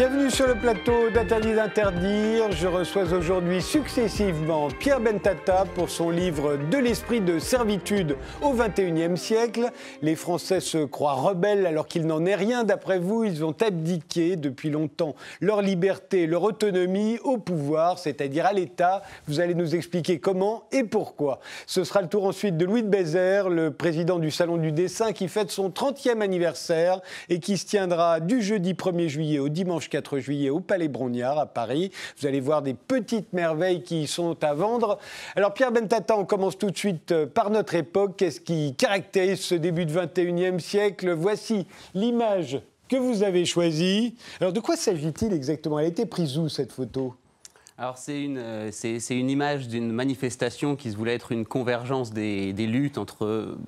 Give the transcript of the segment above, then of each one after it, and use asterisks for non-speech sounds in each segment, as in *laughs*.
Bienvenue sur le plateau d'Interdit d'interdire. Je reçois aujourd'hui successivement Pierre Bentata pour son livre De l'esprit de servitude au XXIe siècle. Les Français se croient rebelles alors qu'il n'en est rien. D'après vous, ils ont abdiqué depuis longtemps leur liberté, leur autonomie au pouvoir, c'est-à-dire à l'État. Vous allez nous expliquer comment et pourquoi. Ce sera le tour ensuite de Louis de Bézère, le président du Salon du dessin qui fête son 30e anniversaire et qui se tiendra du jeudi 1er juillet au dimanche 4 juillet au Palais Brognard à Paris. Vous allez voir des petites merveilles qui sont à vendre. Alors Pierre Bentata, on commence tout de suite euh, par notre époque. Qu'est-ce qui caractérise ce début de 21e siècle? Voici l'image que vous avez choisie. Alors de quoi s'agit-il exactement? Elle a été prise où cette photo? Alors c'est une, euh, c'est, une image d'une manifestation qui se voulait être une convergence des, luttes entre euh,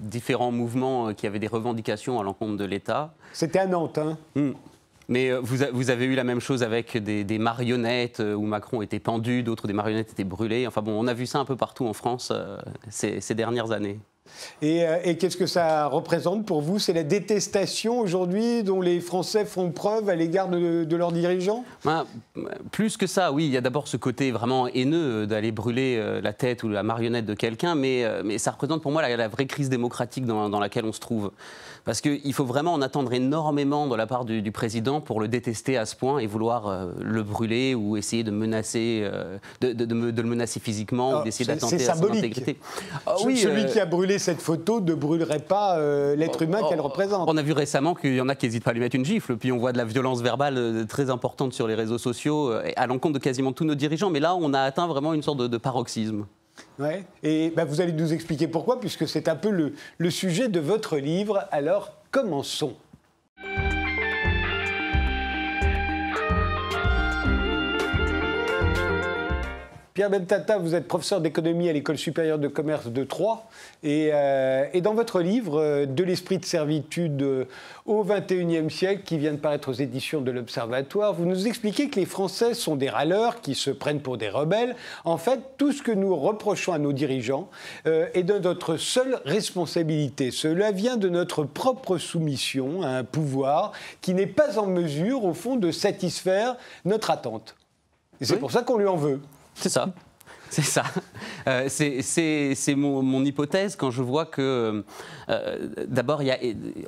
différents mouvements qui avaient des revendications à l'encontre de l'État. C'était à Nantes, hein? Hmm. Mais euh, vous, avez eu la même chose avec des, marionnettes euh, où Macron était pendu, d'autres des marionnettes étaient brûlées. Enfin bon, on a vu ça un peu partout en France euh, ces dernières années. Euh, et, qu'est-ce que ça représente pour vous? C'est la détestation aujourd'hui dont les Français font preuve à l'égard de, leurs dirigeants? Ben, Plus que ça, oui. Il y a d'abord ce côté vraiment haineux d'aller brûler euh, la tête ou la marionnette de quelqu'un, mais, euh, mais ça représente pour moi la, vraie crise démocratique dans, laquelle on se trouve. Parce qu'il faut vraiment en attendre énormément de la part du, président pour le détester à ce point et vouloir le brûler ou essayer de menacer, de, de, le menacer physiquement ou ah, d'essayer d'attenter à son intégrité. Ah, oui, celui qui a brûlé cette photo ne brûlerait pas euh, l'être humain qu'elle représente. On a vu récemment qu'il y en a qui n'hésitent pas à lui mettre une gifle, puis on voit de la violence verbale euh, très importante sur les réseaux sociaux, euh, à l'encontre de quasiment tous nos dirigeants. Mais là, on a atteint vraiment une sorte de, paroxysme. Ouais. Et bah, vous allez nous expliquer pourquoi, puisque c'est un peu le, le sujet de votre livre. Alors, commençons. Pierre Bentata, vous êtes professeur d'économie à l'École supérieure de commerce de Troyes. Et, euh, dans votre livre, euh, De l'esprit de servitude euh, au XXIe siècle, qui vient de paraître aux éditions de l'Observatoire, vous nous expliquez que les Français sont des râleurs qui se prennent pour des rebelles. En fait, tout ce que nous reprochons à nos dirigeants est de notre seule responsabilité. Cela vient de notre propre soumission à un pouvoir qui n'est pas en mesure, au fond, de satisfaire notre attente. Et c'est pour ça qu'on lui en veut. C'est ça. *laughs* C'est ça. Euh, c'est mon, hypothèse quand je vois que, euh, d'abord,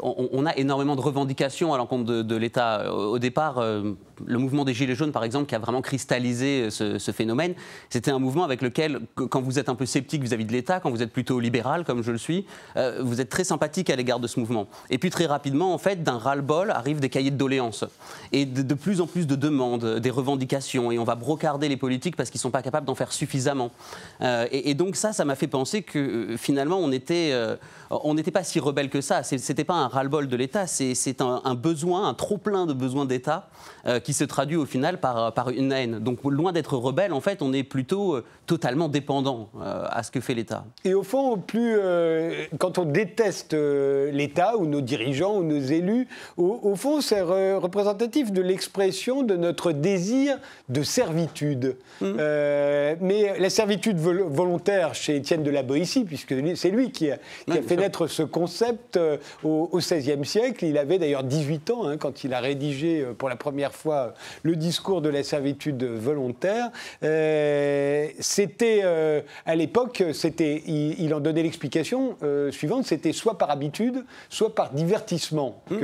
on, a énormément de revendications à l'encontre de, l'État. Au départ, euh, le mouvement des Gilets jaunes, par exemple, qui a vraiment cristallisé ce, phénomène, c'était un mouvement avec lequel, quand vous êtes un peu sceptique vis-à-vis de l'État, quand vous êtes plutôt libéral, comme je le suis, vous êtes très sympathique à l'égard de ce mouvement. Et puis, très rapidement, en fait, d'un ras-le-bol arrivent des cahiers de doléances. Et de, plus en plus de demandes, des revendications. Et on va brocarder les politiques parce qu'ils ne sont pas capables d'en faire suffisamment euh, et, donc ça, ça m'a fait penser que euh, finalement, on euh, on n'était pas si rebelle que ça. C'était pas un ras-le-bol de l'État, c'est un, besoin, un trop plein de besoins d'État qui se traduit au final par, par une haine. Donc loin d'être rebelle, en fait, on est plutôt totalement dépendant à ce que fait l'État. Et au fond, plus quand on déteste l'État ou nos dirigeants ou nos élus, au, fond, c'est représentatif de l'expression de notre désir de servitude. Mmh. mais la servitude volontaire chez Étienne de la Boétie, puisque c'est lui qui a, fait naître ce concept euh, au XVIe siècle. Il avait d'ailleurs 18 ans hein, quand il a rédigé euh, pour la première fois le discours de la servitude volontaire. Euh, c'était à l'époque, c'était, il, en donnait l'explication suivante, c'était soit par habitude, soit par divertissement mmh.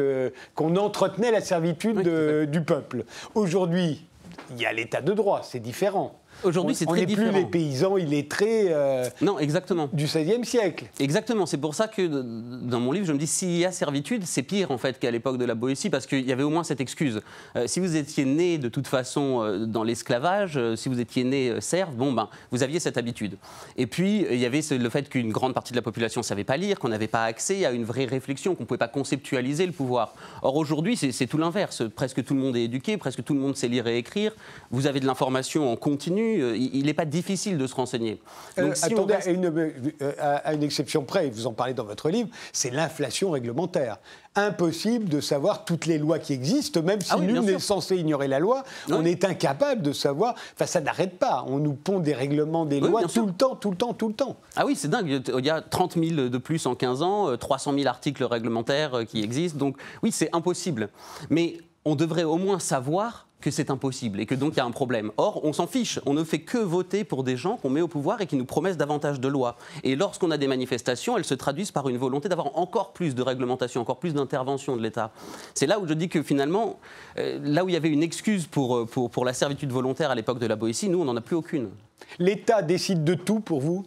qu'on entretenait la servitude du peuple. Aujourd'hui, il y a l'état de droit, c'est différent. Aujourd'hui, c'est très différent. On n'est plus les paysans illettrés euh, non, exactement. du XVIe siècle. Exactement. C'est pour ça que dans mon livre, je me dis s'il y a servitude, c'est pire en fait qu'à l'époque de la Boétie, parce qu'il y avait au moins cette excuse. Euh, si vous étiez né de toute façon euh, dans l'esclavage, si vous étiez né serve, bon ben, vous aviez cette habitude. Et puis il y avait le fait qu'une grande partie de la population ne savait pas lire, qu'on n'avait pas accès à une vraie réflexion, qu'on ne pouvait pas conceptualiser le pouvoir. Or aujourd'hui, c'est tout l'inverse. Presque tout le monde est éduqué, presque tout le monde sait lire et écrire. Vous avez de l'information en continu euh, il n'est pas difficile de se renseigner. Euh, attendez, euh, à, une, exception près, vous en parlez dans votre livre, c'est l'inflation réglementaire. Impossible de savoir toutes les lois qui existent, même si ah nul n'est censé ignorer la loi, on est incapable de savoir, enfin ça n'arrête pas, on nous pond des règlements, des lois tout le temps, tout le temps, tout le temps. Ah oui, c'est dingue, il y a 30 000 de plus en 15 ans, 300 000 articles réglementaires qui existent, donc oui, c'est impossible. Mais on devrait au moins savoir que c'est impossible et que donc il y a un problème. Or, on s'en fiche. On ne fait que voter pour des gens qu'on met au pouvoir et qui nous promettent davantage de lois. Et lorsqu'on a des manifestations, elles se traduisent par une volonté d'avoir encore plus de réglementation, encore plus d'intervention de l'État. C'est là où je dis que finalement, euh, là où il y avait une excuse pour, euh, pour, pour la servitude volontaire à l'époque de la Boétie, nous, on n'en a plus aucune. L'État décide de tout pour vous?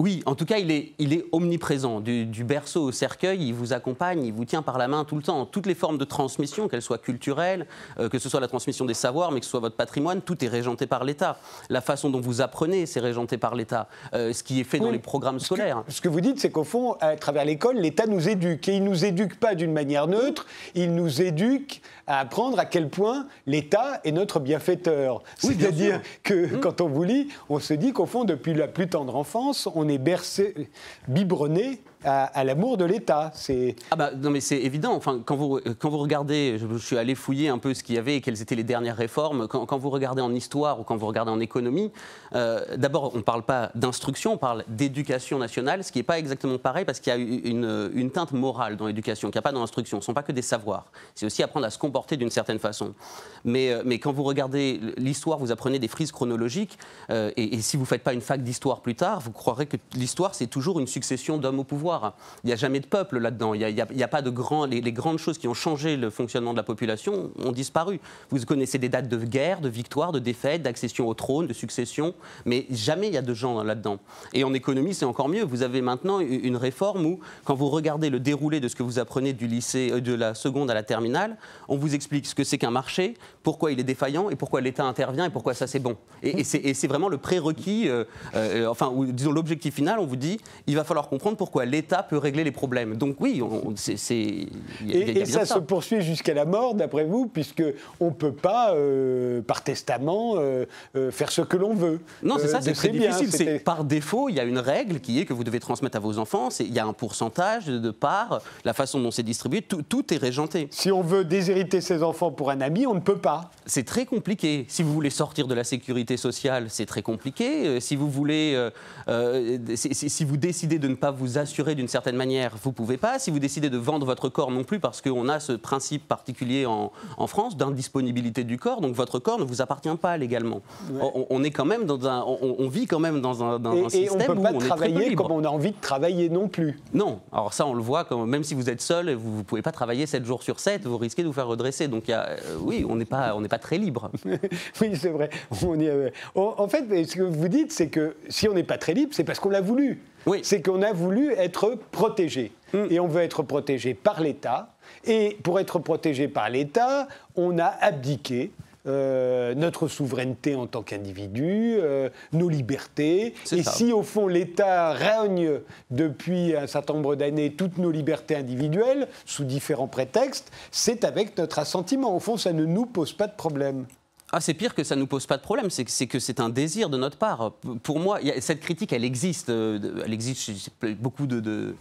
Oui, en tout cas, il est, il est omniprésent. Du, berceau au cercueil, il vous accompagne, il vous tient par la main tout le temps. Toutes les formes de transmission, qu'elles soient culturelles, euh, que ce soit la transmission des savoirs, mais que ce soit votre patrimoine, tout est régenté par l'État. La façon dont vous apprenez, c'est régenté par l'État. Euh, ce qui est fait dans les programmes scolaires. Ce que, vous dites, c'est qu'au fond, à travers l'école, l'État nous éduque. Et il ne nous éduque pas d'une manière neutre, il nous éduque à apprendre à quel point l'État est notre bienfaiteur. C'est-à-dire que mmh. quand on vous lit, on se dit qu'au fond, depuis la plus tendre enfance, on est bercé, biberonné à, l'amour de l'État. C'est ah bah non mais c'est évident. Enfin quand vous quand vous regardez, je, suis allé fouiller un peu ce qu'il y avait et quelles étaient les dernières réformes. Quand, vous regardez en histoire ou quand vous regardez en économie, euh, d'abord on ne parle pas d'instruction, on parle d'éducation nationale, ce qui n'est pas exactement pareil parce qu'il y a une, teinte morale dans l'éducation qu'il n'y a pas dans l'instruction. Ce ne sont pas que des savoirs. C'est aussi apprendre à se comporter d'une certaine façon. Mais euh, mais quand vous regardez l'histoire, vous apprenez des frises chronologiques euh, et, si vous faites pas une fac d'histoire plus tard, vous croirez que l'histoire c'est toujours une succession d'hommes au pouvoir. Il n'y a jamais de peuple là-dedans. Il n'y a, pas de. Les, grandes choses qui ont changé le fonctionnement de la population ont disparu. Vous connaissez des dates de guerre, de victoire, de défaite, d'accession au trône, de succession, mais jamais il y a de gens là-dedans. Et en économie, c'est encore mieux. Vous avez maintenant une réforme où, quand vous regardez le déroulé de ce que vous apprenez du lycée, euh, de la seconde à la terminale, on vous explique ce que c'est qu'un marché, pourquoi il est défaillant et pourquoi l'État intervient et pourquoi ça c'est bon. Et, c'est vraiment le prérequis, euh, euh, enfin, disons l'objectif final. On vous dit, il va falloir comprendre pourquoi l'État peut régler les problèmes. Donc oui, c'est... Et, ça, se poursuit jusqu'à la mort, d'après vous, puisque on ne peut pas, euh, par testament, euh, euh, faire ce que l'on veut. Non, c'est ça, c'est très difficile. C'est par défaut, il y a une règle qui est que vous devez transmettre à vos enfants. Il y a un pourcentage de parts, la façon dont c'est distribué, tout, tout est régenté. Si on veut déshériter ses enfants pour un ami, on ne peut pas. C'est très compliqué. Si vous voulez sortir de la sécurité sociale, c'est très compliqué. Si vous voulez, si vous décidez de ne pas vous assurer d'une certaine manière, vous pouvez pas. Si vous décidez de vendre votre corps non plus, parce qu'on a ce principe particulier en, France d'indisponibilité du corps, donc votre corps ne vous appartient pas légalement. On, est quand même dans un, on, vit quand même dans un, dans et, et on peut pas travailler comme on a envie de travailler non plus. Non. Alors ça, on le voit. Quand, même si vous êtes seul, vous ne pouvez pas travailler 7 jours sur 7, vous risquez de vous faire redresser. Donc y a, euh, oui, on n'est pas, on n'est pas très libre. *laughs* oui, c'est vrai. On y en fait, ce que vous dites, c'est que si on n'est pas très libre, c'est parce qu'on l'a voulu. Oui. C'est qu'on a voulu être protégé. Mm. Et on veut être protégé par l'État. Et pour être protégé par l'État, on a abdiqué euh, notre souveraineté en tant qu'individu, euh, nos libertés. Et si au fond l'État règne depuis un certain nombre d'années toutes nos libertés individuelles, sous différents prétextes, c'est avec notre assentiment. Au fond, ça ne nous pose pas de problème. Ah, c'est pire que ça ne nous pose pas de problème, c'est que c'est un désir de notre part. Pour moi, cette critique, elle existe. Euh, elle existe beaucoup de,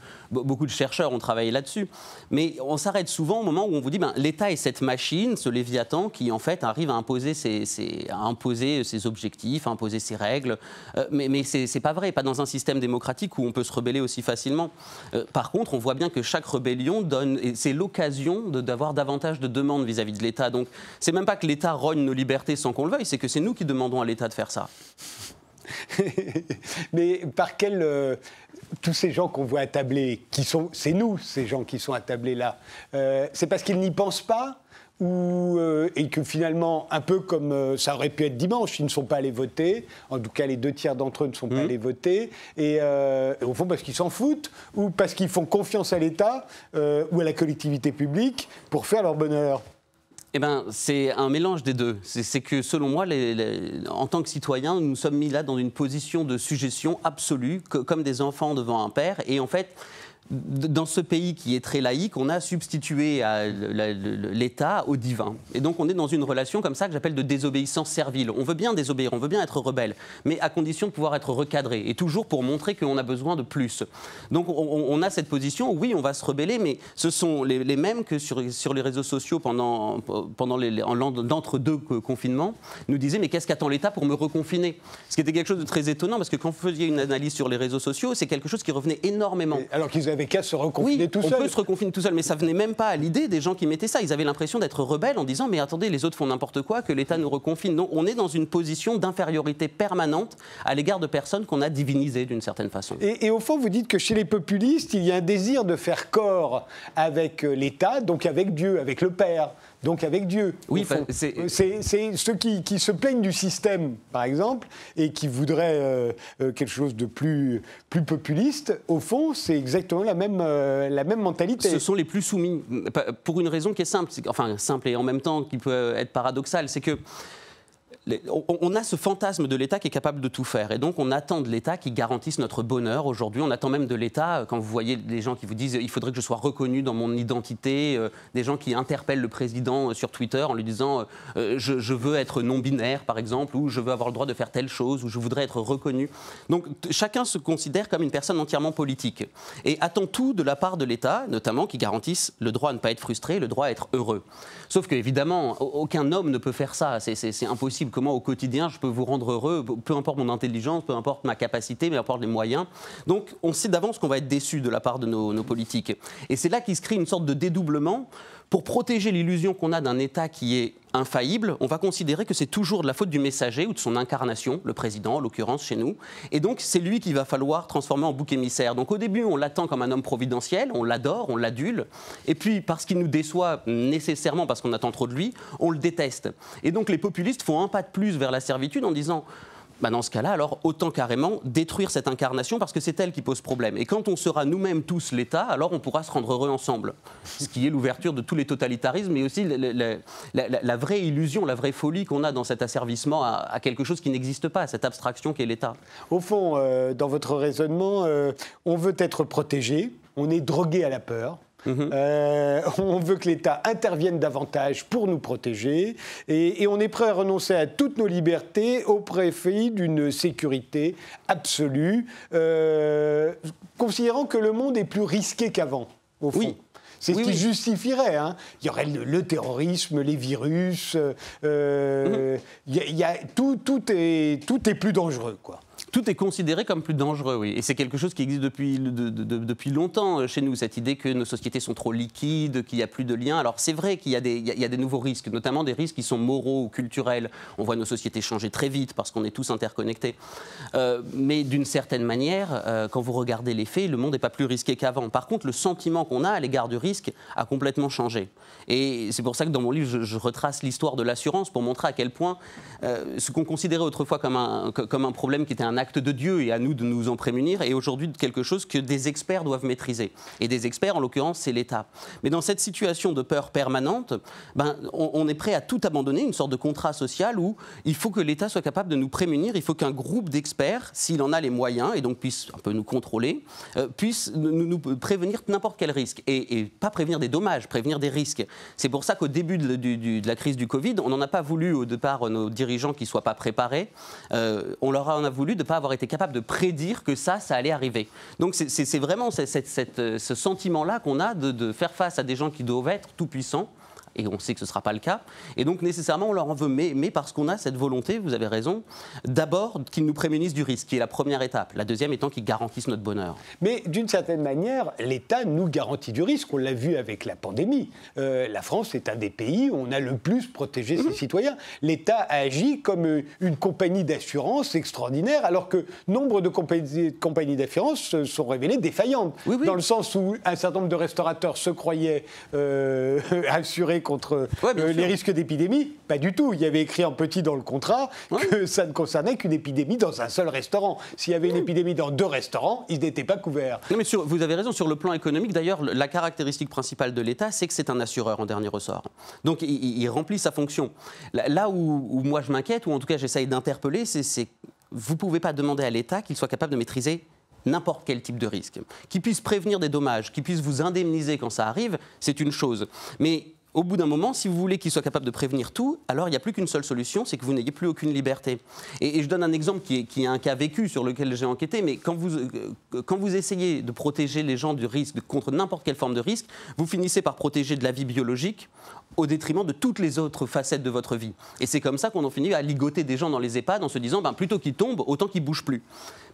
chercheurs ont travaillé là-dessus. Mais on s'arrête souvent au moment où on vous dit ben, l'État est cette machine, ce léviathan, qui en fait arrive à imposer ses, à imposer ses objectifs, à imposer ses règles. Euh, mais mais c'est pas vrai, pas dans un système démocratique où on peut se rebeller aussi facilement. Euh, par contre, on voit bien que chaque rébellion donne. C'est l'occasion d'avoir davantage de demandes vis-à-vis -vis de l'État. Donc, c'est même pas que l'État rogne nos libertés sans qu'on le veuille, c'est que c'est nous qui demandons à l'État de faire ça. *laughs* Mais par quel. Euh, tous ces gens qu'on voit attablés, qui sont, c'est nous, ces gens qui sont attablés là, euh, c'est parce qu'ils n'y pensent pas ou, euh, et que finalement, un peu comme ça aurait pu être dimanche, ils ne sont pas allés voter. En tout cas, les deux tiers d'entre eux ne sont pas mmh. allés voter. Et au fond, parce qu'ils s'en foutent, ou parce qu'ils font confiance à l'État ou à la collectivité publique pour faire leur bonheur. Eh ben, c'est un mélange des deux. C'est que, selon moi, en tant que citoyens, nous nous sommes mis là dans une position de suggestion absolue, comme des enfants devant un père. Et en fait, dans ce pays qui est très laïque, on a substitué l'État au divin. Et donc on est dans une relation comme ça que j'appelle de désobéissance servile. On veut bien désobéir, on veut bien être rebelle, mais à condition de pouvoir être recadré, et toujours pour montrer qu'on a besoin de plus. Donc on, a cette position, oui, on va se rebeller, mais ce sont les, mêmes que sur, les réseaux sociaux pendant, pendant d'entre-deux confinements, nous disaient, mais qu'est-ce qu'attend l'État pour me reconfiner? Ce qui était quelque chose de très étonnant, parce que quand vous faisiez une analyse sur les réseaux sociaux, c'est quelque chose qui revenait énormément. N'avait qu'à se reconfiner tout seul. On peut se reconfiner tout seul, mais ça venait même pas à l'idée des gens qui mettaient ça. Ils avaient l'impression d'être rebelles en disant mais attendez, les autres font n'importe quoi, que l'État nous reconfine. Non, on est dans une position d'infériorité permanente à l'égard de personnes qu'on a divinisées d'une certaine façon. Et, et, au fond, vous dites que chez les populistes, il y a un désir de faire corps avec euh, l'État, donc avec Dieu, avec le Père donc avec Dieu. Oui, c'est ceux qui, qui, se plaignent du système, par exemple, et qui voudraient euh, euh, quelque chose de plus, plus populiste. Au fond, c'est exactement la même, euh, la même mentalité. Ce sont les plus soumis, pour une raison qui est simple, enfin simple et en même temps qui peut être paradoxale, c'est que on a ce fantasme de l'État qui est capable de tout faire. Et donc, on attend de l'État qui garantisse notre bonheur aujourd'hui. On attend même de l'État, euh, quand vous voyez des gens qui vous disent il faudrait que je sois reconnu dans mon identité, euh, des gens qui interpellent le président euh, sur Twitter en lui disant je, veux être non-binaire, par exemple, ou je veux avoir le droit de faire telle chose, ou je voudrais être reconnu. Donc, chacun se considère comme une personne entièrement politique. Et attend tout de la part de l'État, notamment qui garantisse le droit à ne pas être frustré, le droit à être heureux. Sauf qu'évidemment, aucun homme ne peut faire ça. C'est impossible comment au quotidien je peux vous rendre heureux, peu importe mon intelligence, peu importe ma capacité, peu importe les moyens. Donc on sait d'avance qu'on va être déçu de la part de nos, nos politiques. Et c'est là qu'il se crée une sorte de dédoublement pour protéger l'illusion qu'on a d'un État qui est infaillible, on va considérer que c'est toujours de la faute du messager ou de son incarnation, le président en l'occurrence chez nous. Et donc c'est lui qu'il va falloir transformer en bouc émissaire. Donc au début on l'attend comme un homme providentiel, on l'adore, on l'adule. Et puis parce qu'il nous déçoit nécessairement parce qu'on attend trop de lui, on le déteste. Et donc les populistes font un pas de plus vers la servitude en disant bah, dans ce cas-là, alors autant carrément détruire cette incarnation parce que c'est elle qui pose problème. Et quand on sera nous-mêmes tous l'État, alors on pourra se rendre heureux ensemble. Ce qui est l'ouverture de tous les totalitarismes, mais aussi la, vraie illusion, la vraie folie qu'on a dans cet asservissement à, quelque chose qui n'existe pas, cette abstraction qu'est l'État. Au fond, euh, dans votre raisonnement, euh, on veut être protégé, on est drogué à la peur. Mhm. Euh, on veut que l'État intervienne davantage pour nous protéger et, on est prêt à renoncer à toutes nos libertés au préfet d'une sécurité absolue, euh, considérant que le monde est plus risqué qu'avant, au fond. C'est ce qui justifierait. Hein. Il y aurait le, terrorisme, les virus. Euh, mhm. y a, tout, tout, est, tout est plus dangereux, quoi tout est considéré comme plus dangereux, oui. Et c'est quelque chose qui existe depuis, depuis longtemps euh, chez nous, cette idée que nos sociétés sont trop liquides, qu'il n'y a plus de liens. Alors c'est vrai qu'il y, des, y a des nouveaux risques, notamment des risques qui sont moraux ou culturels. On voit nos sociétés changer très vite parce qu'on est tous interconnectés. Euh, mais d'une certaine manière, euh, quand vous regardez les faits, le monde n'est pas plus risqué qu'avant. Par contre, le sentiment qu'on a à l'égard du risque a complètement changé. Et c'est pour ça que dans mon livre, je, retrace l'histoire de l'assurance pour montrer à quel point ce qu'on considérait autrefois comme un, comme un problème qui était un acte de Dieu et à nous de nous en prémunir, et aujourd'hui quelque chose que des experts doivent maîtriser. Et des experts, en l'occurrence, c'est l'État. Mais dans cette situation de peur permanente, ben, on, est prêt à tout abandonner, une sorte de contrat social où il faut que l'État soit capable de nous prémunir, il faut qu'un groupe d'experts, s'il en a les moyens, et donc puisse un peu nous contrôler, euh, puisse nous, prévenir n'importe quel risque. Et, pas prévenir des dommages, prévenir des risques. C'est pour ça qu'au début de, la crise du Covid, on n'en a pas voulu au départ nos dirigeants qui ne soient pas préparés. Euh, on leur en a voulu de pas avoir été capable de prédire que ça, ça allait arriver. Donc c'est vraiment ce sentiment-là qu'on a de, de, faire face à des gens qui doivent être tout-puissants et on sait que ce ne sera pas le cas. Et donc nécessairement, on leur en veut, mais, mais parce qu'on a cette volonté, vous avez raison, d'abord qu'ils nous prémunissent du risque, qui est la première étape. La deuxième étant qu'ils garantissent notre bonheur. Mais d'une certaine manière, l'État nous garantit du risque. On l'a vu avec la pandémie. Euh, la France est un des pays où on a le plus protégé ses mhm. citoyens. L'État agit comme une compagnie d'assurance extraordinaire, alors que nombre de compagnies, compagnies d'assurance se sont révélées défaillantes. Dans le sens où un certain nombre de restaurateurs se croyaient euh, *laughs* assurés contre euh, les risques d'épidémie Pas du tout. Il y avait écrit en petit dans le contrat que ça ne concernait qu'une épidémie dans un seul restaurant. S'il y avait une épidémie dans deux restaurants, ils n'étaient pas couverts. Non, mais vous avez raison, sur le plan économique, d'ailleurs, la caractéristique principale de l'État, c'est que c'est un assureur en dernier ressort. Donc il, remplit sa fonction. Là où, moi je m'inquiète, ou en tout cas j'essaye d'interpeller, c'est vous ne pouvez pas demander à l'État qu'il soit capable de maîtriser n'importe quel type de risque. Qu'il puisse prévenir des dommages, qu'il puisse vous indemniser quand ça arrive, c'est une chose. Mais au bout d'un moment, si vous voulez qu'il soit capable de prévenir tout, alors il n'y a plus qu'une seule solution, c'est que vous n'ayez plus aucune liberté. Et, je donne un exemple qui est, un cas vécu sur lequel j'ai enquêté, mais quand vous, euh, quand vous essayez de protéger les gens du risque contre n'importe quelle forme de risque, vous finissez par protéger de la vie biologique au détriment de toutes les autres facettes de votre vie. Et c'est comme ça qu'on en finit à ligoter des gens dans les EHPAD en se disant, ben, plutôt qu'ils tombent, autant qu'ils bougent plus.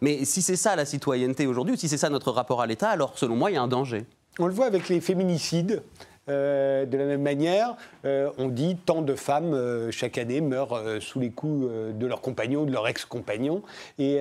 Mais si c'est ça la citoyenneté aujourd'hui, ou si c'est ça notre rapport à l'État, alors selon moi, il y a un danger. On le voit avec les féminicides. Euh, de la même manière, euh, on dit tant de femmes euh, chaque année meurent sous les coups de leurs compagnons de leurs ex-compagnons. Et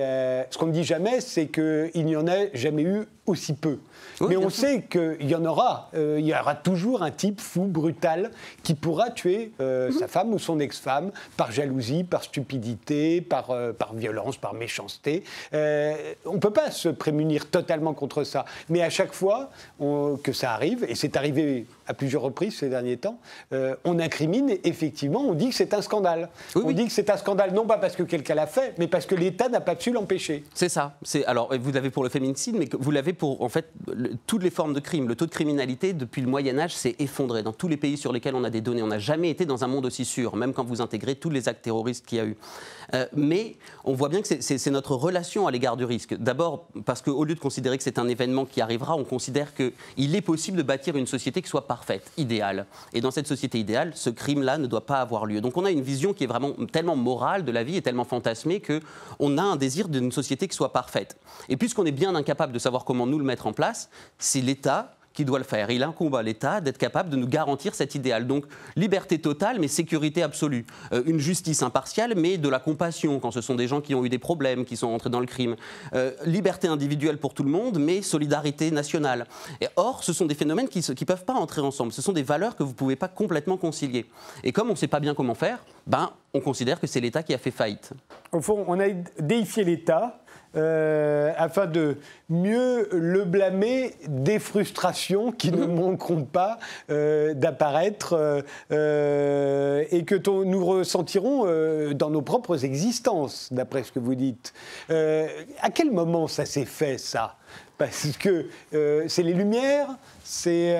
ce qu'on ne dit jamais, c'est qu'il n'y en a jamais eu aussi peu. Mais on sait qu'il y en aura. il y aura toujours un type fou, brutal, qui pourra tuer mhm. sa femme ou son ex-femme par jalousie, par stupidité, par, par violence, par méchanceté. on ne peut pas se prémunir totalement contre ça. Mais à chaque fois que ça arrive, et c'est arrivé à plusieurs reprises ces derniers temps, euh, on incrimine effectivement, on dit que c'est un scandale. on dit que c'est un scandale non pas parce que quelqu'un l'a fait, mais parce que l'État n'a pas pu l'empêcher. C'est ça. Alors vous l'avez pour le féminicide, mais vous l'avez pour en fait toutes les formes de crime. Le taux de criminalité depuis le Moyen Âge s'est effondré dans tous les pays sur lesquels on a des données. On n'a jamais été dans un monde aussi sûr, même quand vous intégrez tous les actes terroristes qu'il y a eu. Euh, mais on voit bien que c'est notre relation à l'égard du risque. D'abord parce qu'au lieu de considérer que c'est un événement qui arrivera, on considère qu'il est possible de bâtir une société qui soit parfaite, idéale. Et dans cette société idéale, ce crime-là ne doit pas avoir lieu. Donc on a une vision qui est vraiment tellement morale de la vie et tellement fantasmée qu'on a un désir d'une société qui soit parfaite. Et puisqu'on est bien incapable de savoir comment nous le mettre en place, c'est l'État qui doit le faire. Il incombe à l'État d'être capable de nous garantir cet idéal. Donc liberté totale, mais sécurité absolue. Euh, une justice impartiale, mais de la compassion quand ce sont des gens qui ont eu des problèmes, qui sont entrés dans le crime. Euh, liberté individuelle pour tout le monde, mais solidarité nationale. Or, ce sont des phénomènes qui ne peuvent pas entrer ensemble. Ce sont des valeurs que vous ne pouvez pas complètement concilier. Et comme on ne sait pas bien comment faire, ben, on considère que c'est l'État qui a fait faillite. Au fond, on a déifié l'État euh, afin de mieux le blâmer des frustrations qui ne *laughs* manqueront pas euh, d'apparaître euh, et que nous ressentirons dans nos propres existences, d'après ce que vous dites. à quel moment ça s'est fait, ça? Parce que c'est les Lumières, c'est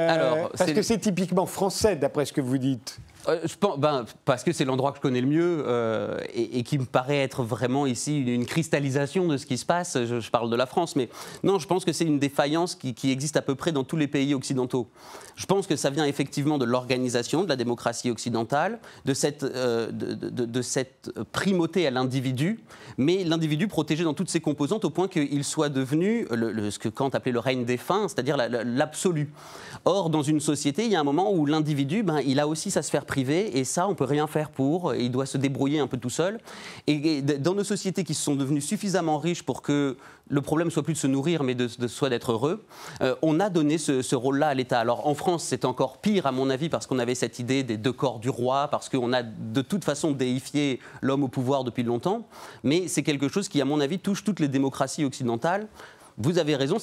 parce que c'est typiquement français, d'après ce que vous dites. Euh, ben, parce que c'est l'endroit que je connais le mieux euh, et, qui me paraît être vraiment ici une, cristallisation de ce qui se passe. Je, parle de la France, mais non, je pense que c'est une défaillance qui, existe à peu près dans tous les pays occidentaux. Je pense que ça vient effectivement de l'organisation de la démocratie occidentale, de cette, euh, primauté à l'individu, mais l'individu protégé dans toutes ses composantes au point qu'il soit devenu ce que Kant appelait le règne des fins, c'est-à-dire l'absolu. Or, dans une société, il y a un moment où l'individu, ben, il a aussi sa sphère et ça, on peut rien faire pour. Il doit se débrouiller un peu tout seul. Et dans nos sociétés qui sont devenues suffisamment riches pour que le problème soit plus de se nourrir, mais de, soit d'être heureux, euh, on a donné ce, rôle-là à l'État. Alors en France, c'est encore pire, à mon avis, parce qu'on avait cette idée des deux corps du roi, parce qu'on a de toute façon déifié l'homme au pouvoir depuis longtemps. Mais c'est quelque chose qui, à mon avis, touche toutes les démocraties occidentales. Vous avez raison,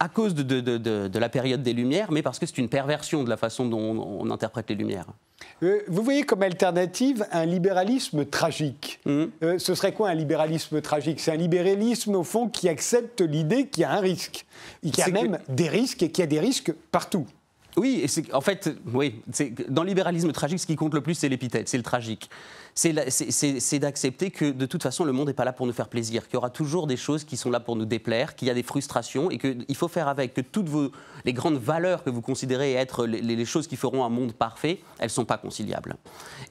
à cause de, la période des Lumières, mais parce que c'est une perversion de la façon dont on, interprète les Lumières. Euh, vous voyez comme alternative un libéralisme tragique. Mmh. Euh, ce serait quoi un libéralisme tragique? C'est un libéralisme, au fond, qui accepte l'idée qu'il y a un risque, qu'il y a même des risques et qu'il y a des risques partout. Oui, et en fait, oui, dans le libéralisme tragique, ce qui compte le plus, c'est l'épithète, c'est le tragique c'est d'accepter que de toute façon, le monde n'est pas là pour nous faire plaisir, qu'il y aura toujours des choses qui sont là pour nous déplaire, qu'il y a des frustrations et qu'il faut faire avec, que toutes vos, les grandes valeurs que vous considérez être les, choses qui feront un monde parfait, elles ne sont pas conciliables.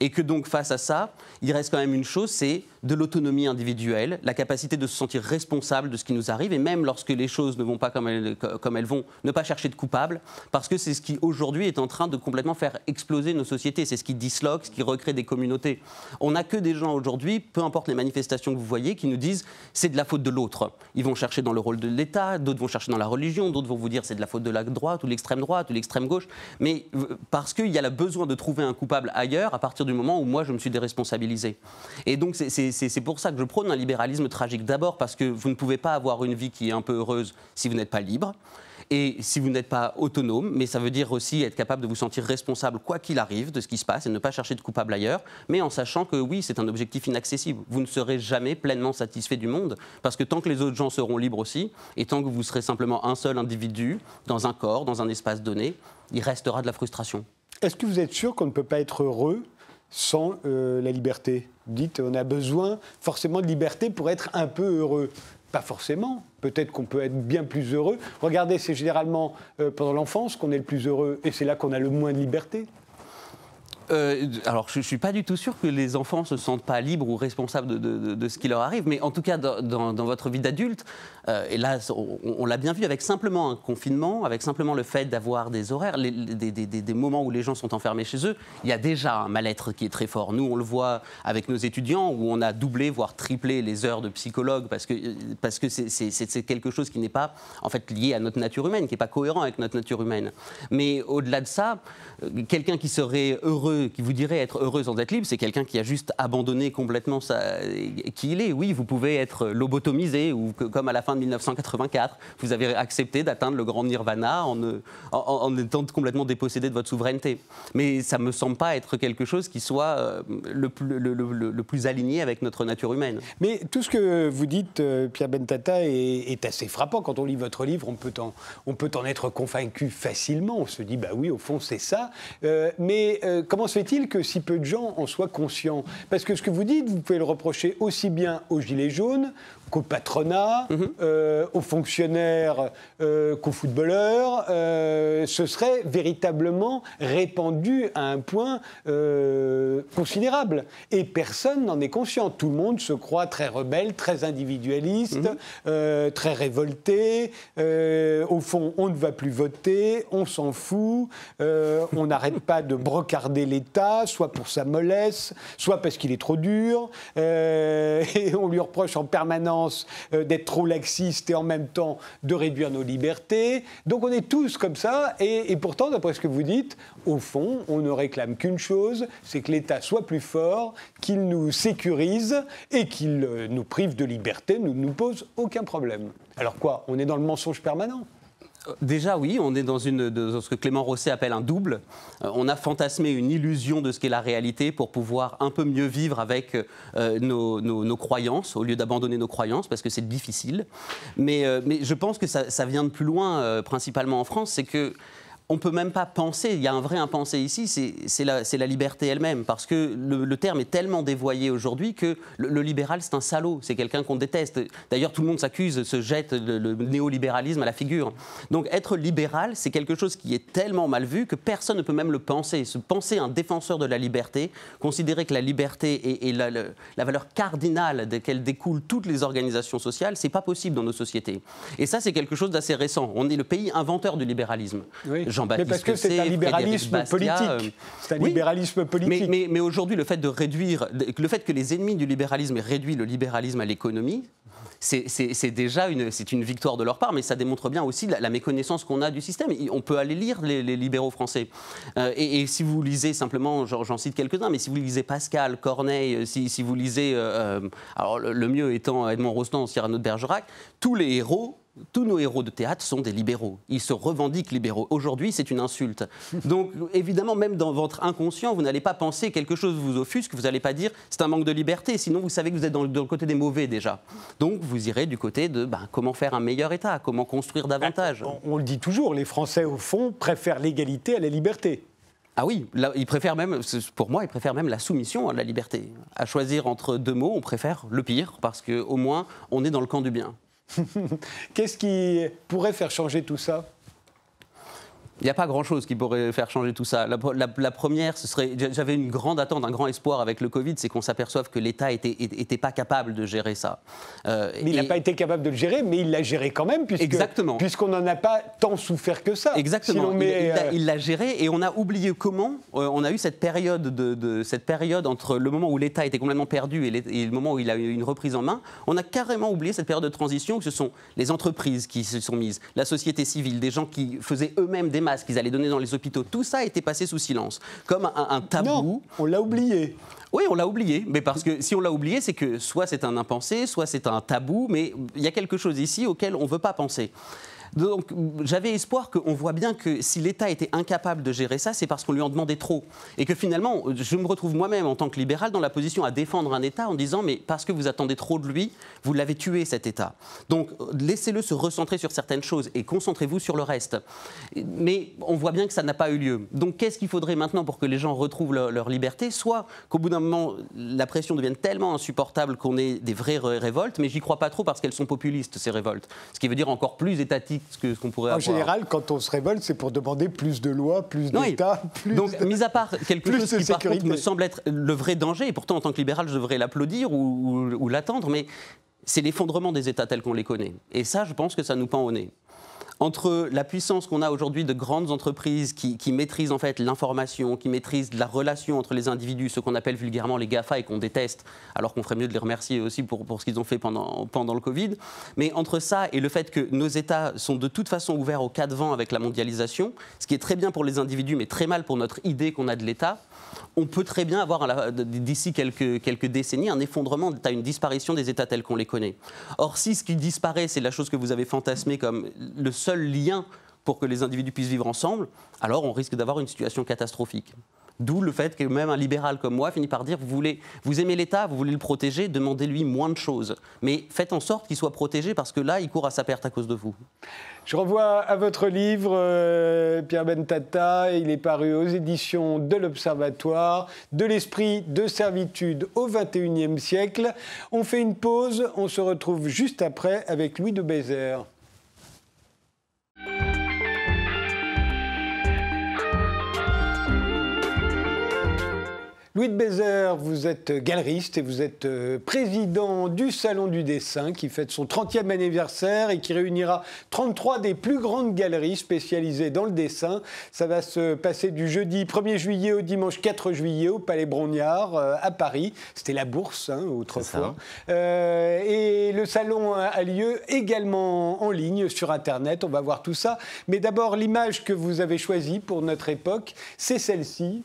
Et que donc face à ça, il reste quand même une chose, c'est de l'autonomie individuelle, la capacité de se sentir responsable de ce qui nous arrive, et même lorsque les choses ne vont pas comme elles, vont, ne pas chercher de coupable, parce que c'est ce qui aujourd'hui est en train de complètement faire exploser nos sociétés, c'est ce qui disloque, ce qui recrée des communautés. On n'a que des gens aujourd'hui, peu importe les manifestations que vous voyez, qui nous disent c'est de la faute de l'autre. Ils vont chercher dans le rôle de l'État, d'autres vont chercher dans la religion, d'autres vont vous dire c'est de la faute de la droite ou l'extrême droite ou l'extrême gauche, mais euh, parce qu'il y a le besoin de trouver un coupable ailleurs à partir du moment où moi je me suis déresponsabilisé. Et donc c'est pour ça que je prône un libéralisme tragique. D'abord parce que vous ne pouvez pas avoir une vie qui est un peu heureuse si vous n'êtes pas libre et si vous n'êtes pas autonome, mais ça veut dire aussi être capable de vous sentir responsable quoi qu'il arrive de ce qui se passe et ne pas chercher de coupable ailleurs, mais en sachant que oui, c'est un objectif inaccessible. Vous ne serez jamais pleinement satisfait du monde parce que tant que les autres gens seront libres aussi et tant que vous serez simplement un seul individu dans un corps, dans un espace donné, il restera de la frustration. Est-ce que vous êtes sûr qu'on ne peut pas être heureux sans euh, la liberté? Dites, on a besoin forcément de liberté pour être un peu heureux. Pas forcément. Peut-être qu'on peut être bien plus heureux. Regardez, c'est généralement euh, pendant l'enfance qu'on est le plus heureux et c'est là qu'on a le moins de liberté. Euh, alors, je ne suis pas du tout sûr que les enfants se sentent pas libres ou responsables de, ce qui leur arrive, mais en tout cas, dans, votre vie d'adulte, euh, et là, on, l'a bien vu avec simplement un confinement, avec simplement le fait d'avoir des horaires, des, moments où les gens sont enfermés chez eux, il y a déjà un mal-être qui est très fort. Nous, on le voit avec nos étudiants, où on a doublé, voire triplé les heures de psychologue, parce que parce que c'est quelque chose qui n'est pas en fait lié à notre nature humaine, qui n'est pas cohérent avec notre nature humaine. Mais au-delà de ça, euh, quelqu'un qui serait heureux qui vous dirait être heureux sans être libre, c'est quelqu'un qui a juste abandonné complètement qui il est. Oui, vous pouvez être lobotomisé, ou comme à la fin de 1984, vous avez accepté d'atteindre le grand nirvana en, étant complètement dépossédé de votre souveraineté. Mais ça me semble pas être quelque chose qui soit euh, le plus, le, plus aligné avec notre nature humaine. Mais tout ce que vous dites, euh, Pierre Bentata, est, est assez frappant. Quand on lit votre livre, on peut en, on peut en être convaincu facilement. On se dit, bah oui, au fond, c'est ça. Euh, mais comment se fait-il que si peu de gens en soient conscients? Parce que ce que vous dites, vous pouvez le reprocher aussi bien aux Gilets jaunes qu'au patronat, mhm. euh, aux fonctionnaires, euh, qu'aux footballeurs, euh, ce serait véritablement répandu à un point considérable. Et personne n'en est conscient. Tout le monde se croit très rebelle, très individualiste, mhm. très révolté. au fond, on ne va plus voter, on s'en fout, on *laughs* n'arrête pas de brocarder l'État, soit pour sa mollesse, soit parce qu'il est trop dur, *laughs* et on lui reproche en permanence euh, d'être trop laxiste et en même temps de réduire nos libertés. Donc on est tous comme ça, et, pourtant, d'après ce que vous dites, au fond, on ne réclame qu'une chose, c'est que l'État soit plus fort, qu'il nous sécurise et qu'il euh, nous prive de liberté, ne nous pose aucun problème. Alors quoi On est dans le mensonge permanent? Déjà, oui, on est dans, une, ce que Clément Rosset appelle un double. Euh, on a fantasmé une illusion de ce qu'est la réalité pour pouvoir un peu mieux vivre avec euh, nos, croyances, au lieu d'abandonner nos croyances, parce que c'est difficile. Mais, euh, mais, je pense que ça, ça vient de plus loin, principalement en France, c'est que on peut même pas penser, il y a un vrai impensé ici, c'est la, la, liberté elle-même, parce que le, terme est tellement dévoyé aujourd'hui que le, libéral, c'est un salaud, c'est quelqu'un qu'on déteste. D'ailleurs, tout le monde s'accuse, se jette le, néolibéralisme à la figure. Donc être libéral, c'est quelque chose qui est tellement mal vu que personne ne peut même le penser. Se penser un défenseur de la liberté, considérer que la liberté est, la, la, valeur cardinale desquelles découlent toutes les organisations sociales, c'est pas possible dans nos sociétés. Et ça, c'est quelque chose d'assez récent. On est le pays inventeur du libéralisme. Oui. Mais parce que c'est un libéralisme politique. Euh, c'est un libéralisme politique. Mais, mais, aujourd'hui, le fait de réduire, le fait que les ennemis du libéralisme aient réduit le libéralisme à l'économie, c'est déjà une, une victoire de leur part, mais ça démontre bien aussi la, méconnaissance qu'on a du système. On peut aller lire les, libéraux français. Euh, et, si vous lisez simplement, j'en cite quelques-uns, mais si vous lisez Pascal, Corneille, si, si vous lisez, euh, alors le, mieux étant Edmond Rostand, Cyrano de Bergerac, tous les héros tous nos héros de théâtre sont des libéraux. Ils se revendiquent libéraux. Aujourd'hui, c'est une insulte. Donc, évidemment, même dans votre inconscient, vous n'allez pas penser quelque chose vous offusque, vous n'allez pas dire c'est un manque de liberté. Sinon, vous savez que vous êtes dans le, côté des mauvais déjà. Donc, vous irez du côté de ben, comment faire un meilleur État, comment construire davantage. On, on le dit toujours, les Français, au fond, préfèrent l'égalité à la liberté. Ah oui, ils préfèrent même, pour moi, ils préfèrent même la soumission à la liberté. À choisir entre deux mots, on préfère le pire, parce qu'au moins, on est dans le camp du bien. *laughs* Qu'est-ce qui pourrait faire changer tout ça? Il n'y a pas grand-chose qui pourrait faire changer tout ça. La, première, ce serait, j'avais une grande attente, un grand espoir avec le Covid, c'est qu'on s'aperçoive que l'État n'était était pas capable de gérer ça. Euh, mais il n'a pas été capable de le gérer, mais il l'a géré quand même, puisqu'on n'en a pas tant souffert que ça. Exactement. Euh, il l'a géré et on a oublié comment. Euh, on a eu cette période, de, cette période entre le moment où l'État était complètement perdu et, et, le moment où il a eu une reprise en main. On a carrément oublié cette période de transition où ce sont les entreprises qui se sont mises, la société civile, des gens qui faisaient eux-mêmes des qu'ils allaient donner dans les hôpitaux, tout ça été passé sous silence, comme un, tabou. Non, on l'a oublié. Oui, on l'a oublié, mais parce que si on l'a oublié, c'est que soit c'est un impensé, soit c'est un tabou, mais il y a quelque chose ici auquel on ne veut pas penser. Donc j'avais espoir qu'on voit bien que si l'État était incapable de gérer ça, c'est parce qu'on lui en demandait trop. Et que finalement, je me retrouve moi-même en tant que libéral dans la position à défendre un État en disant mais parce que vous attendez trop de lui, vous l'avez tué cet État. Donc laissez-le se recentrer sur certaines choses et concentrez-vous sur le reste. Mais on voit bien que ça n'a pas eu lieu. Donc qu'est-ce qu'il faudrait maintenant pour que les gens retrouvent leur, liberté? Soit qu'au bout d'un moment, la pression devienne tellement insupportable qu'on ait des vraies révoltes, mais j'y crois pas trop parce qu'elles sont populistes, ces révoltes. Ce qui veut dire encore plus étatique que ce qu'on pourrait avoir. En général, quand on se révolte, c'est pour demander plus de lois, plus d'État, plus Donc, mis à part *laughs* quelque chose qui, par contre, me semble être le vrai danger, et pourtant, en tant que libéral, je devrais l'applaudir ou l'attendre, mais c'est l'effondrement des États tels qu'on les connaît. Et ça, je pense que ça nous pend au nez entre la puissance qu'on a aujourd'hui de grandes entreprises qui, maîtrisent en fait l'information, qui maîtrisent la relation entre les individus, ce qu'on appelle vulgairement les GAFA et qu'on déteste, alors qu'on ferait mieux de les remercier aussi pour, pour ce qu'ils ont fait pendant, pendant le Covid. Mais entre ça et le fait que nos États sont de toute façon ouverts au cas de vent avec la mondialisation, ce qui est très bien pour les individus, mais très mal pour notre idée qu'on a de l'État, on peut très bien avoir d'ici quelques, décennies un effondrement, une disparition des États tels qu'on les connaît. Or, si ce qui disparaît, c'est la chose que vous avez fantasmée comme le seul lien pour que les individus puissent vivre ensemble, alors on risque d'avoir une situation catastrophique. D'où le fait que même un libéral comme moi finit par dire vous voulez, vous aimez l'État, vous voulez le protéger, demandez-lui moins de choses. Mais faites en sorte qu'il soit protégé parce que là, il court à sa perte à cause de vous. Je renvoie à votre livre, euh, Pierre Bentata. Il est paru aux éditions de l'Observatoire, de l'esprit de servitude au XXIe siècle. On fait une pause, on se retrouve juste après avec Louis de Bézère. Louis de Bézère, vous êtes galeriste et vous êtes euh, président du Salon du dessin qui fête son 30e anniversaire et qui réunira 33 des plus grandes galeries spécialisées dans le dessin. Ça va se passer du jeudi 1er juillet au dimanche 4 juillet au Palais Brognard euh, à Paris. C'était la bourse hein, autrefois. Euh, et le salon a lieu également en ligne sur Internet. On va voir tout ça. Mais d'abord, l'image que vous avez choisie pour notre époque, c'est celle-ci